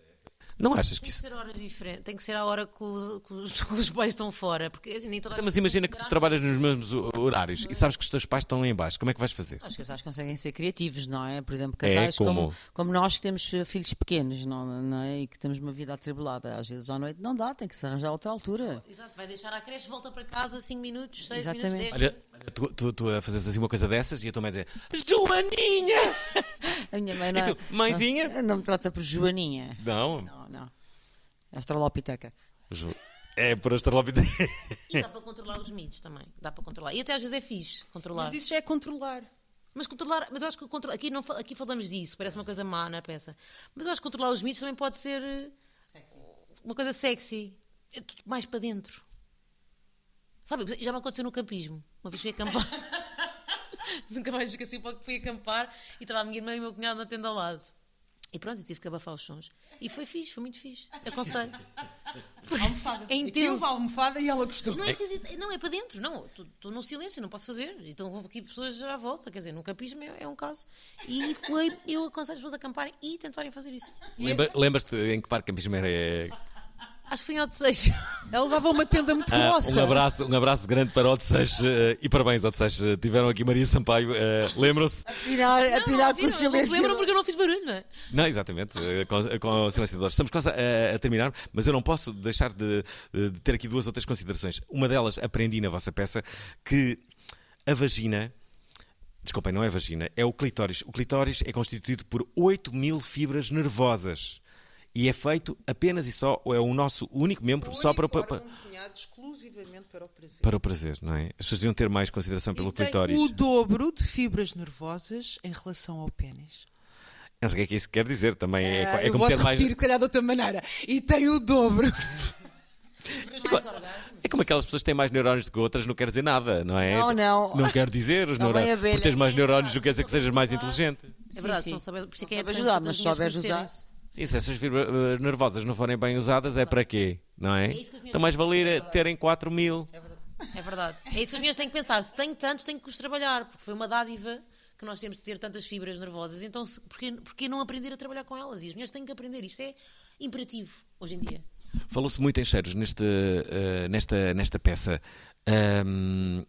Não achas que Tem que isso. ser horas diferentes. Tem que ser a hora que, o- que os, que os pais estão fora. Porque assim, nem toda Então, Mas imagina que tu trabalhas nos mesmos horários e sabes que os teus pais estão lá em baixo. Como é que vais fazer? Os casais conseguem ser criativos, não é? Por exemplo, É, casais como? como? Como, nós que temos filhos pequenos, não, não é? E que temos uma vida atribulada. Às vezes à noite não dá, tem que se arranjar outra altura. Exato, vai deixar a creche, volta para casa 5 minutos, 6 minutos, Exatamente. 10 Olha, tu, tu, tu a fazes assim uma coisa dessas e a tua mãe dizer Joaninha! A minha mãe não, E tu, mãezinha? não, não me trata por Joaninha. Não. Não, não. É Astrolopiteca. Jo- É por astrolópita. E dá para controlar os mitos também. Dá para controlar. E até às vezes é fixe controlar. Mas isso já é controlar. Mas controlar, mas eu acho que controlar, aqui, não, aqui falamos disso, parece uma coisa má na peça. Mas eu acho que controlar os mitos também pode ser eh, uma coisa sexy. É tudo mais para dentro. Sabe, já me aconteceu no campismo. Uma vez fui acampar. Nunca mais esqueci porque fui acampar e estava a minha irmã e o meu cunhado na tenda ao lado. E pronto, eu tive que abafar os sons. E foi fixe, foi muito fixe. Aconselho. Almofada. É intenso. a almofada e ela gostou. Não é, preciso ir- não, é para dentro, não. Estou no silêncio, não posso fazer. E Estão aqui pessoas à volta, quer dizer, no campismo é, é um caso. E foi, eu aconselho as pessoas a acamparem e tentarem fazer isso. Lembra- Lembras-te em que parque campismo era? é- Acho que foi em Odisseis. Ela levava uma tenda muito Ah, grossa. um, abraço, um abraço grande para o eh, e parabéns, Odisseis. Eh, Tiveram aqui Maria Sampaio. eh, Lembram-se? A pinar com o Viram? Não se silêncio. lembram porque eu não fiz barulho, não é? Não, exatamente, eh, com, com o silenciador. Estamos quase a, a terminar, mas eu não posso deixar de, de ter aqui duas ou três considerações. Uma delas, aprendi na vossa peça que a vagina. Desculpem, não é vagina, é o clitóris. O clitóris é constituído por 8 mil fibras nervosas. E é feito apenas e só, é o nosso único membro, só para, para, para, desenhado exclusivamente para o prazer. para o prazer, não é? As pessoas deviam ter mais consideração pelo E tem clitóris. o dobro de fibras nervosas em relação ao pênis. Não sei o que é que isso quer dizer também. É, é eu como posso ter mais. repetir, se calhar, de outra maneira. E tem o dobro. É como aquelas pessoas que têm mais neurónios do que outras, não quer dizer nada, não é? Não, não. Não quer dizer os neurónios. Por teres mais neurónios, não quer dizer que sejas mais inteligente. É verdade, sim. só saber, por isso é que é ajudar, mas souberes usar. Sim, se essas fibras eh, nervosas não forem bem usadas, é para quê? Não é? isso que as minhas Então mais valer terem 4 mil. É verdade. É isso que as mulheres têm que pensar. Se tenho tanto, tenho que os trabalhar. Porque foi uma dádiva que nós temos de ter tantas fibras nervosas. Então, se- porquê, porquê não aprender a trabalhar com elas? E as mulheres têm que aprender. Isto é imperativo hoje em dia. Falou-se muito em cheiros neste, eh, nesta, nesta peça. Ahm,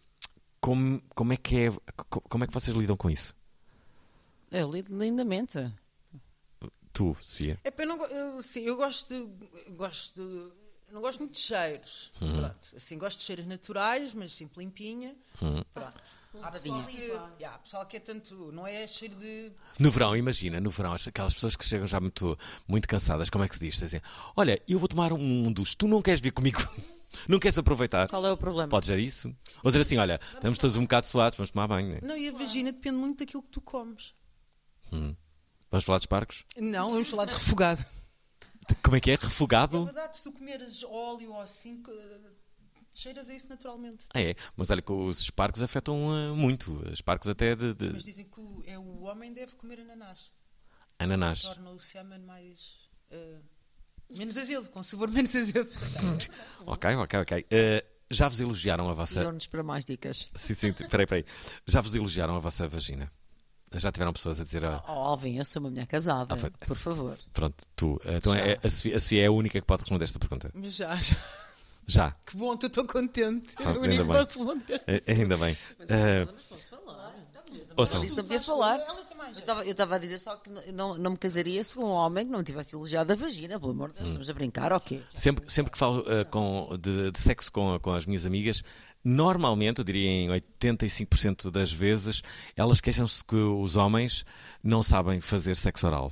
como, como, é que é, co- como é que vocês lidam com isso? Eu lido lindamente. Tu, Sofia? É, eu, não, eu, sim, eu gosto de, gosto de- Não gosto muito de cheiros. Uhum. Pronto. Assim, gosto de cheiros naturais, mas sempre limpinha. Uhum. Pronto. Há pessoal que, yeah, pessoal que é tanto. Não é cheiro de. No verão, imagina, no verão, as- aquelas pessoas que chegam já muito, muito cansadas, como é que se diz? Dizem, olha, eu vou tomar um dos, tu não queres vir comigo? Não queres aproveitar? Qual é o problema? Pode ser isso? Ou dizer assim, olha, estamos todos um bocado suados, vamos tomar banho. né? Não, e a vagina depende muito daquilo que tu comes. Hum. Vamos falar de espargos? Não, vamos falar de refogado. Como é que é? É Refogado? verdade, se tu comeres óleo ou assim, cheiras a isso naturalmente. Ah, é, mas olha que os espargos afetam ah, muito. Espargos até de, de Mas dizem que o, é, o homem deve comer ananás. ananás. Torna o semen mais. eh, menos azedo, com sabor menos azedo. Ok, ok, ok. Ah, já vos elogiaram a vossa. Sigam-nos para mais dicas. Sim, sim, peraí, peraí. Já vos elogiaram a vossa vagina? Já tiveram pessoas a dizer. Oh, Alvin, eu sou uma mulher casada. Ah, Por favor. Pronto, tu. ah, Então é, a, Sofia, a Sofia é a única que pode responder esta pergunta. Mas já, já. Já. Que bom, eu estou contente. Pronto, o ainda único bem. posso responder. Eh, Ainda bem. Mas isso não podia falar. Eu estava- Eu estava a dizer só que não, não, me casaria se um homem que não tivesse elogiado a vagina, pelo amor de Deus, estamos a brincar, ok. Sempre, sempre que falo ah, com, de, de sexo com, com as minhas amigas, normalmente, eu diria em 85% das vezes, elas queixam-se que os homens não sabem fazer sexo oral.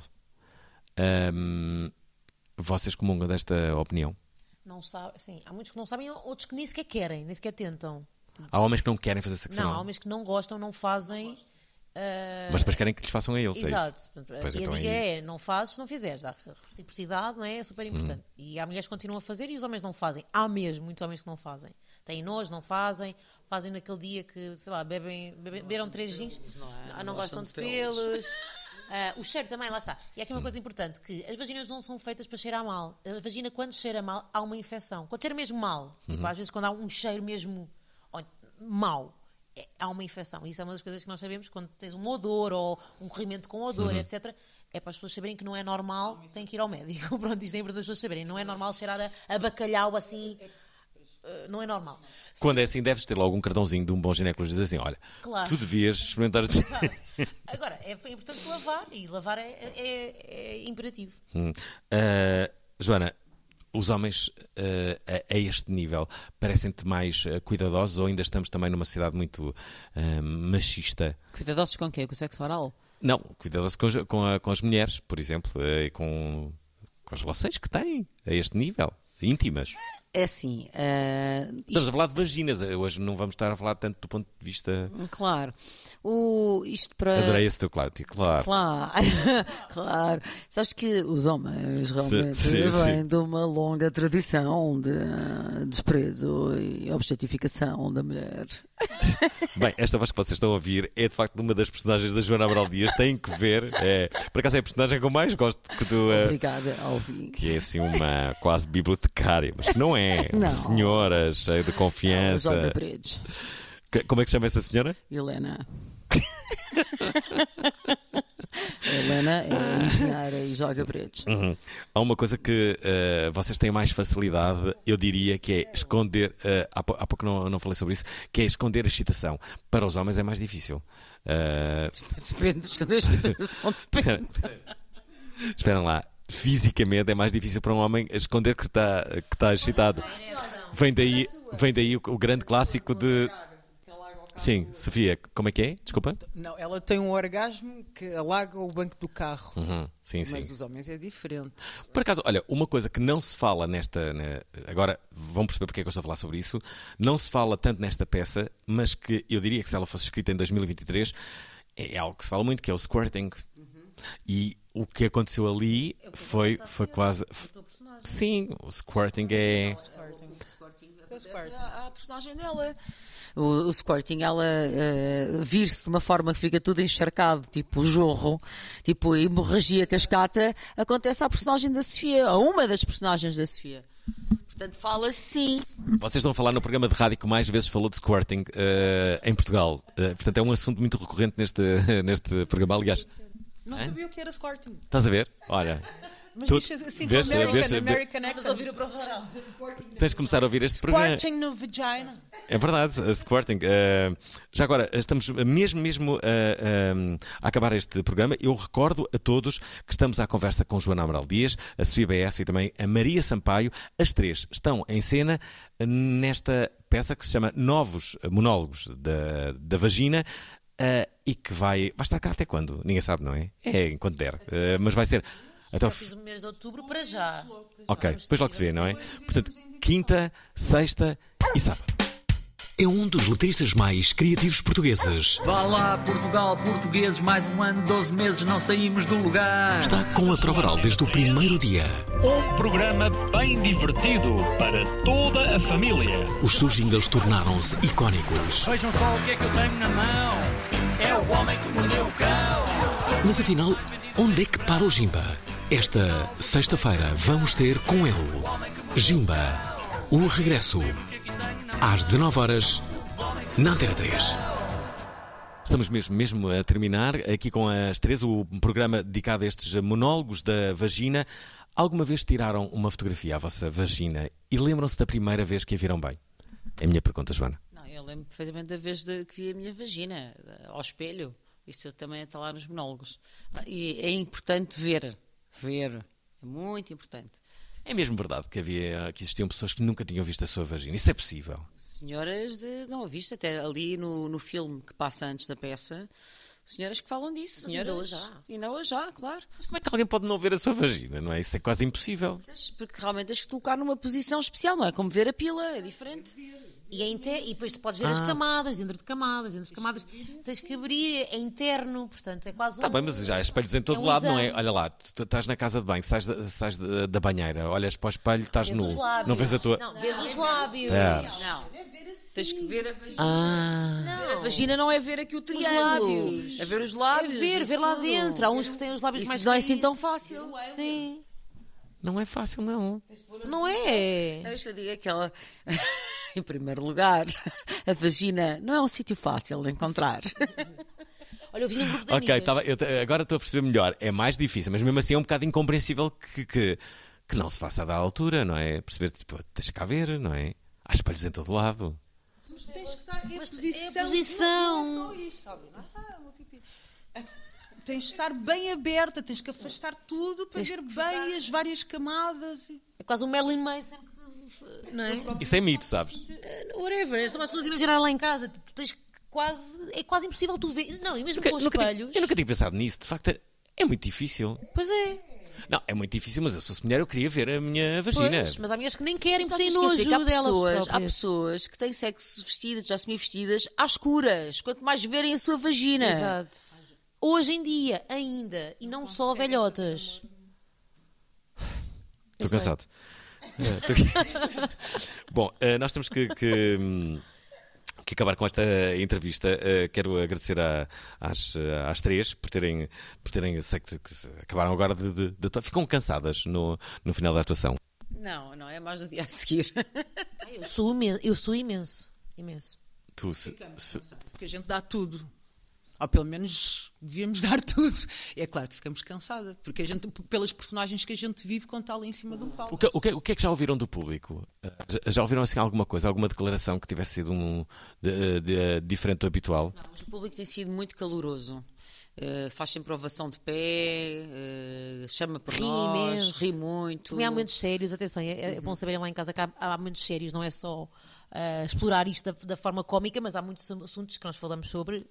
Ahm, vocês comungam desta opinião? Não sabe, sim, há muitos que não sabem, outros que nem sequer querem, nem sequer tentam. Há homens que não querem fazer sexo Não, há oral, homens que não gostam, não fazem. Ah, mas depois querem que lhes façam a eles. é isso? Exato. Pois, e a então dica aí- é, não fazes, não fizeres. A reciprocidade não é, é super importante. Uhum. E há mulheres que continuam a fazer e os homens não fazem. Há mesmo muitos homens que não fazem. Têm nojo, não fazem. Fazem naquele dia que, sei lá, bebem, bebem beberam três gins. Não, não gostam de pelos. Ah, o cheiro também, lá está. E há aqui uma coisa importante, que as vaginas não são feitas para cheirar mal. A vagina, quando cheira mal, há uma infecção. Quando cheira mesmo mal, tipo, às vezes quando há um cheiro mesmo é- há uma infecção. Isso é uma das coisas que nós sabemos, quando tens um odor ou um corrimento com odor, etc., é para as pessoas saberem que não é normal, têm que ir ao médico. Pronto, isto é importante as pessoas saberem. Não é normal cheirar a, a bacalhau assim. eh, não é normal. Quando é assim, deves ter logo um cartãozinho de um bom ginecologista dizer assim: olha, Claro. tu devias experimentar. Agora, é importante lavar e lavar é, é- é imperativo. Hum. Ah, Joana, os homens ah, a, a este nível parecem-te mais ah, cuidadosos ou ainda estamos também numa sociedade muito ah, machista? Cuidadosos com o quê? Com o sexo oral? Não, cuidadosos com, as- com, a- com as mulheres, por exemplo, e com, com as relações que têm a este nível, íntimas. É assim, eh, Estamos a falar de vaginas. Hoje não vamos estar a falar tanto do ponto de vista. claro, o, isto para... Adorei esse teu Cláudio, claro. Claro, claro. Sabes que os homens realmente Sim, sim, vêm sim. de uma longa tradição de desprezo e objetificação da mulher. Bem, esta voz que vocês estão a ouvir é de facto uma das personagens da Joana Abral Dias. Têm que ver. É, por acaso é a personagem que eu mais gosto que tu. eh, Obrigada, Alvin. que é assim uma quase bibliotecária, mas não é. Não. senhora cheia de confiança. Bridge. Que- Como é que se chama essa senhora? Helena. A Helena é engenheira e joga bridge. Uhum. Há uma coisa que eh, vocês têm mais facilidade, eu diria, que é esconder. eh, há, há pouco não, não falei sobre isso, que é esconder a excitação. Para os homens é mais difícil. Eh, Depende de esconder a excitação, depende. Esperam lá. Fisicamente é mais difícil para um homem esconder que está, que está excitado. Vem daí, vem daí o, o grande clássico de. Sim, Sofia, como é que é? Desculpa? Não, ela tem um orgasmo que alaga o banco do carro. Uhum, sim, Mas sim. os homens é diferente. Por acaso, olha, uma coisa que não se fala nesta. na- agora vão perceber porque é que eu estou a falar sobre isso. Não se fala tanto nesta peça, mas que eu diria que se ela fosse escrita em 2023, é algo que se fala muito, que é o squirting. E o que aconteceu ali foi, foi quase. Sim, o squirting é. A, a personagem dela. O, o squirting, ela eh, vir-se de uma forma que fica tudo encharcado, tipo jorro, tipo hemorragia cascata, acontece à personagem da Sofia, a uma das personagens da Sofia. Portanto, fala sim. Vocês estão a falar no programa de rádio que mais vezes falou de squirting eh, em Portugal. Eh, portanto, é um assunto muito recorrente neste, neste programa. Aliás, Não sabia o que era squirting. estás a ver? Olha. Mas tu- diz assim vês- com American, vês- American accent. ouvir o professor. Tens de começar a ouvir este programa. Squirting no vagina. É verdade, a Squirting. Eh, já agora, estamos mesmo, mesmo eh, eh, a acabar este programa. Eu recordo a todos que estamos à conversa com Joana Amaral Dias, a Sofia BS e também a Maria Sampaio. As três estão em cena nesta peça que se chama Novos Monólogos da, da Vagina. eh, e que vai, vai estar cá até quando? Ninguém sabe, não é? É enquanto der. Eh, mas vai ser. Até Já fiz o mês de outubro para já. Ok, depois logo se vê, não é? Portanto, quinta, sexta e sábado. É um dos letristas mais criativos portugueses. Vá lá, Portugal, portugueses, mais um ano, 12 meses, não saímos do lugar. Está com a prova oral desde o primeiro dia. Um programa bem divertido para toda a família. Os seus jingles tornaram-se icónicos. Vejam só o que é que eu tenho na mão. É o homem que mordeu o cão. Mas afinal, onde é que para o Jimba? Esta sexta-feira vamos ter com ele Jimba, o regresso. Às 19 horas na Antena 3. Estamos mesmo, mesmo a terminar aqui com as três, o programa dedicado a estes monólogos da vagina. Alguma vez tiraram uma fotografia à vossa vagina e lembram-se da primeira vez que a viram bem? É a minha pergunta, Joana. Não, eu lembro perfeitamente da vez de, que vi a minha vagina ao espelho. Isso também está lá nos monólogos. E é importante ver. Ver. É muito importante. É mesmo verdade que havia que existiam pessoas que nunca tinham visto a sua vagina. Isso é possível. Senhoras de. Não, visto até ali no, no filme que passa antes da peça. Senhoras que falam disso. Mas Senhoras, ainda hoje há. Ainda hoje há, claro. Mas como é que alguém pode não ver a sua vagina, não é? Isso é quase impossível. Porque realmente tens que te colocar numa posição especial, não é? Como ver a pila, é diferente. E, é inter... e depois tu podes ver as Ah. camadas, dentro de camadas, dentro de camadas. Tens que abrir, é interno, portanto é quase Está um... bem, mas já há espelhos em todo É um lado, não é? exame. Olha lá, tu estás na casa de banho, sais da, sais da, banheira, olhas para o espelho, estás Vês nu. os lábios. Não vês a tua. Não, vês os lábios. É. Não. Tens que ver a vagina. Ah. Ver a vagina não é ver aqui o triângulo. lábios. É ver os lábios. É ver, ver lá tudo. dentro. Há uns que têm os lábios Isso mais não é assim tão fácil. Sim. Não é fácil, não. Não é? É isso que eu digo, aquela. em primeiro lugar, a vagina não é um sítio fácil de encontrar. Olha, eu vi num grupo de Ok, tava- eu agora estou a perceber melhor. É mais difícil, mas mesmo assim é um bocado incompreensível que, que, que não se faça da altura, não é? Perceber, tipo, deixa cá ver, não é? Há espelhos em todo lado. Tens de estar em Mas posição. é a posição. Não, não, só isto, sabe? Não, sabe, meu pipi. Tens de estar bem aberta, tens que afastar tudo para ver bem as várias camadas. e- É quase um Marilyn Manson. Não é? Isso é mito, sabes? Whatever. É só para as pessoas imaginar lá em casa. Tu tens que quase. É quase impossível tu ver. Não, e mesmo com os nunca, espelhos. eu nunca tinha pensado nisso. De facto, é, muito difícil. Pois é. Não, é muito difícil, mas eu se fosse mulher eu queria ver a minha vagina. Pois, mas há mulheres que nem querem, porque têm esquecer que há nojo delas pessoas, há pessoas que têm sexo vestidas, já semi-vestidas, às escuras. Quanto mais verem a sua vagina. Exato. Hoje em dia, ainda, e não só velhotas. Estou cansado. Eh, aqui. Bom, eh, nós temos que, que, hum, que acabar com esta entrevista. Eh, quero agradecer a- às, às três por terem, por terem sei que, que acabaram agora de, de, de atuar. Ficam cansadas no, no final da atuação. Não, não, é mais no dia a seguir. Eu sou imenso, eu sou imenso. Imenso. Tu, se- se- Porque a gente dá tudo. Ou pelo menos devíamos dar tudo. É claro que ficamos cansada, porque a gente, pelas personagens que a gente vive quando está ali em cima do palco. o, que, o, que, o que é que já ouviram do público? Eh, já- Já ouviram assim alguma coisa, alguma declaração que tivesse sido um, de- de- diferente do habitual? Não, mas o público tem sido muito caloroso. Eh, faz sempre ovação de pé, eh, chama por Ri nós, imenso. ri muito. Também há momentos sérios, atenção, é, é bom saberem lá em casa que há, há momentos sérios, não é só ah, explorar isto da, da forma cómica, mas há muitos assuntos que nós falamos sobre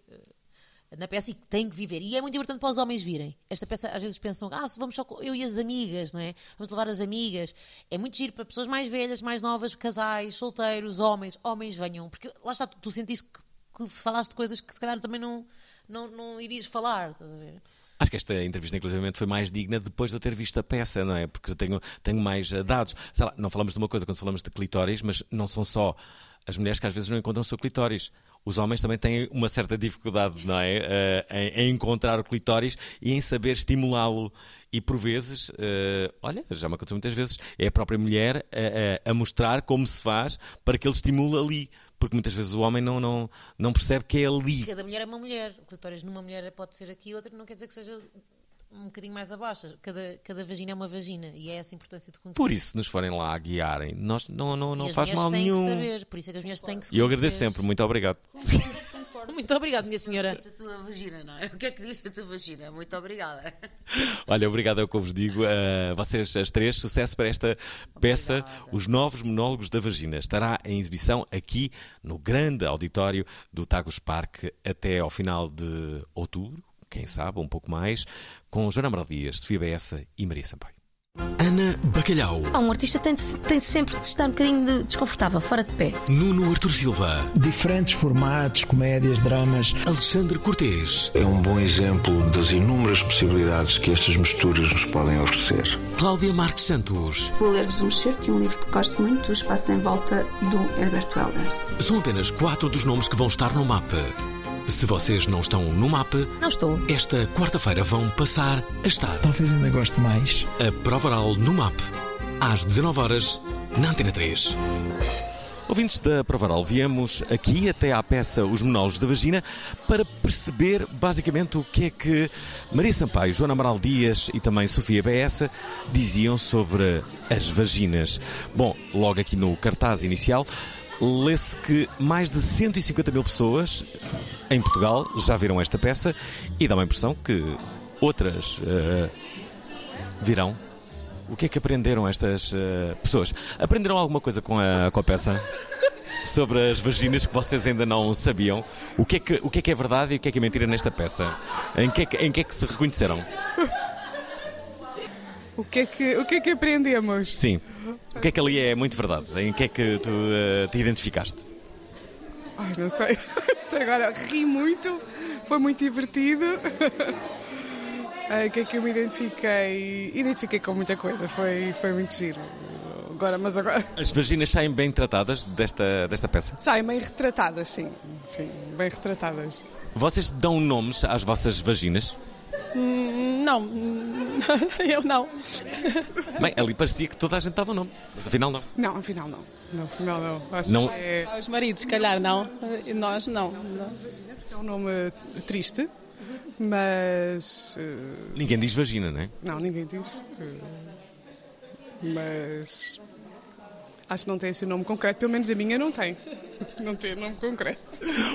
na peça e que têm que viver. E é muito importante para os homens virem. Esta peça, às vezes pensam, ah, vamos só eu e as amigas, não é? Vamos levar as amigas. É muito giro para pessoas mais velhas, mais novas, casais, solteiros, homens. Homens venham, porque lá está, tu, sentiste que, que falaste coisas que se calhar também não, não, não irias falar, estás a ver? Acho que esta entrevista, inclusivamente, foi mais digna depois de eu ter visto a peça, não é? Porque eu tenho, tenho mais dados. Lá, não falamos de uma coisa quando falamos de clitóris, mas não são só as mulheres que às vezes não encontram o seu clitóris. Os homens também têm uma certa dificuldade, não é? Eh, em, em encontrar o clitóris e em saber estimulá-lo. E por vezes, eh, olha, já me aconteceu muitas vezes, é a própria mulher a, a- a mostrar como se faz para que ele estimule ali. Porque muitas vezes o homem não, não, não percebe que é ali. Cada mulher é uma mulher. O clitóris numa mulher pode ser aqui, outra não quer dizer que seja um bocadinho mais abaixo. Cada, cada vagina é uma vagina e é essa a importância de conhecer. Por isso, se nos forem lá a guiarem, nós não, não, não as faz mulheres mal têm nenhum. que saber, por isso é que as mulheres têm que se E eu conhecer. agradeço sempre, muito obrigado. Muito obrigada, minha senhora. Disse a tua vagina, não é? O que é que disse a tua vagina? Muito obrigada. Olha, obrigado é o que eu vos digo. a vocês, as três, sucesso para esta peça, Os Novos Monólogos da Vagina. Estará em exibição aqui no grande auditório do Tagus Park até ao final de outubro, quem sabe, um pouco mais, com Joana Amaral Dias, Sofia Bessa e Maria Sampaio. Ana Bacalhau, Ah, um artista tem, de- tem sempre de estar um bocadinho de- desconfortável, fora de pé. Nuno Artur Silva, Diferentes formatos, comédias, dramas. Alexandre Cortês, É um bom exemplo das inúmeras possibilidades que estas misturas nos podem oferecer. Cláudia Marques Santos. Vou ler-vos um excerto de um livro que gosto muito, O Espaço em Volta, do Herbert Welder. São apenas quatro dos nomes que vão estar no mapa. Se vocês não estão no mapa, Não estou. esta quarta-feira vão passar a estar. Talvez ainda goste mais. A prova oral no MAP, às 19 horas na Antena 3. Ouvintes da Provaral, viemos aqui até à peça Os Monólogos da Vagina para perceber basicamente o que é que Maria Sampaio, Joana Amaral Dias e também Sofia Bessa diziam sobre as vaginas. Bom, logo aqui no cartaz inicial, lê-se que mais de 150 mil pessoas em Portugal já viram esta peça e dá uma impressão que outras eh, virão. O que é que aprenderam estas eh, pessoas? Aprenderam alguma coisa com a, com a peça? Sobre as vaginas que vocês ainda não sabiam? O que, é que, o que é que é verdade e o que é que é mentira nesta peça? Em que é que, em que, é que se reconheceram? O que, é que, o que é que aprendemos? Sim. O que é que ali é muito verdade? Em que é que tu eh, te identificaste? Ai, não sei. sei agora, ri muito, foi muito divertido. O que é que eu me identifiquei? Identifiquei com muita coisa, foi, foi muito giro. Agora, mas agora. As vaginas saem bem tratadas desta, desta peça? Saem bem retratadas, sim. Sim, bem retratadas. Vocês dão nomes às vossas vaginas? Hum, não, eu não. Bem, ali parecia que toda a gente dava nome, mas afinal não. Não, afinal não. Não, afinal não. Acho Não- que é... Os maridos, se calhar, não. E Nós, não. não. é um nome triste, mas. eh, Ninguém diz vagina, não é? Não, ninguém diz. Eh, Mas. Acho que não tem esse nome concreto, pelo menos a minha não tem. Não tem nome concreto.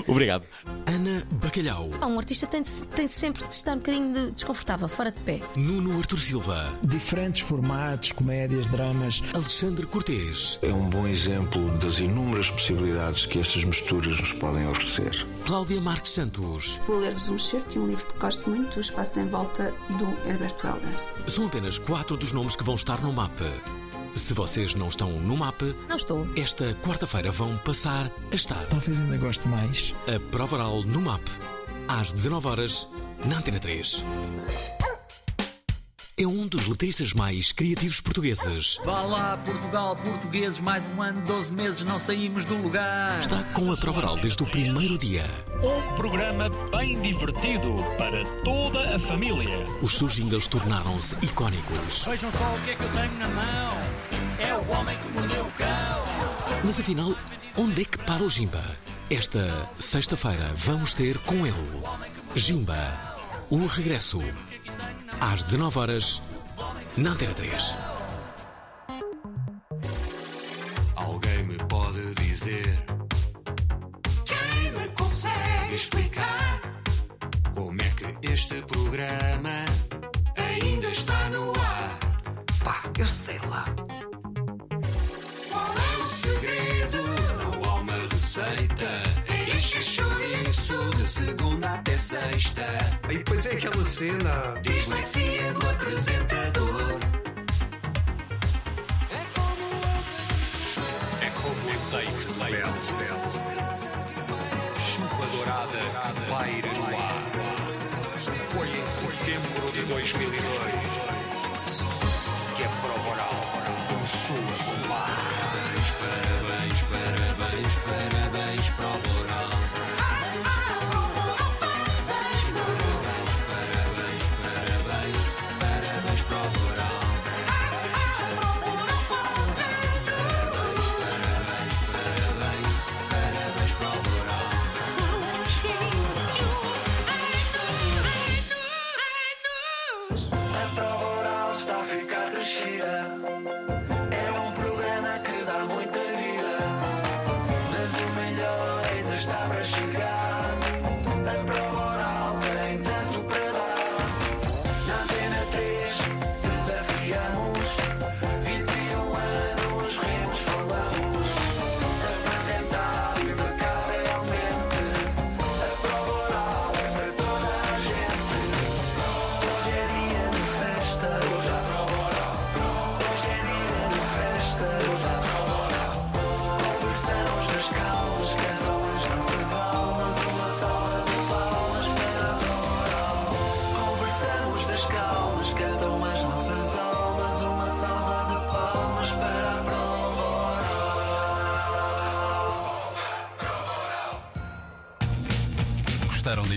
Obrigado. Ana Bacalhau. Ah, um artista tem, de- tem sempre de estar um bocadinho de- desconfortável, fora de pé. Nuno Artur Silva. Diferentes formatos, comédias, dramas. Alexandre Cortês. É um bom exemplo das inúmeras possibilidades que estas misturas nos podem oferecer. Cláudia Marques Santos. Vou ler-vos um excerto de um livro que gosto muito, O Espaço em Volta, do Herbert Welder. São apenas quatro dos nomes que vão estar no mapa. Se vocês não estão no mapa, Não estou. esta quarta-feira vão passar a estar. Talvez ainda goste mais. A prova oral no MAP, às 19 horas na Antena 3. É um dos letristas mais criativos portugueses. Vá lá, Portugal, portugueses, mais um ano, 12 meses, não saímos do lugar. Está com a prova oral desde o primeiro dia. Um programa bem divertido para toda a família. Os seus jingles tornaram-se icónicos. Vejam só o que é que eu tenho na mão. É o homem que mordeu o cão. Mas afinal, onde é que para o Jimba? Esta sexta-feira vamos ter com ele Jimba, o regresso, às 19 horas na Antena 3. Alguém me pode dizer Quem me consegue explicar Como é que este programa Ainda está no ar Pá, eu sei lá Qual é o segredo? Não há uma receita É encher chouriço De segunda até sexta E depois é aquela cena. Dislexia do apresentador É como azeite rebelde. Chuva dourada que paira no ar. Foi em setembro de 2002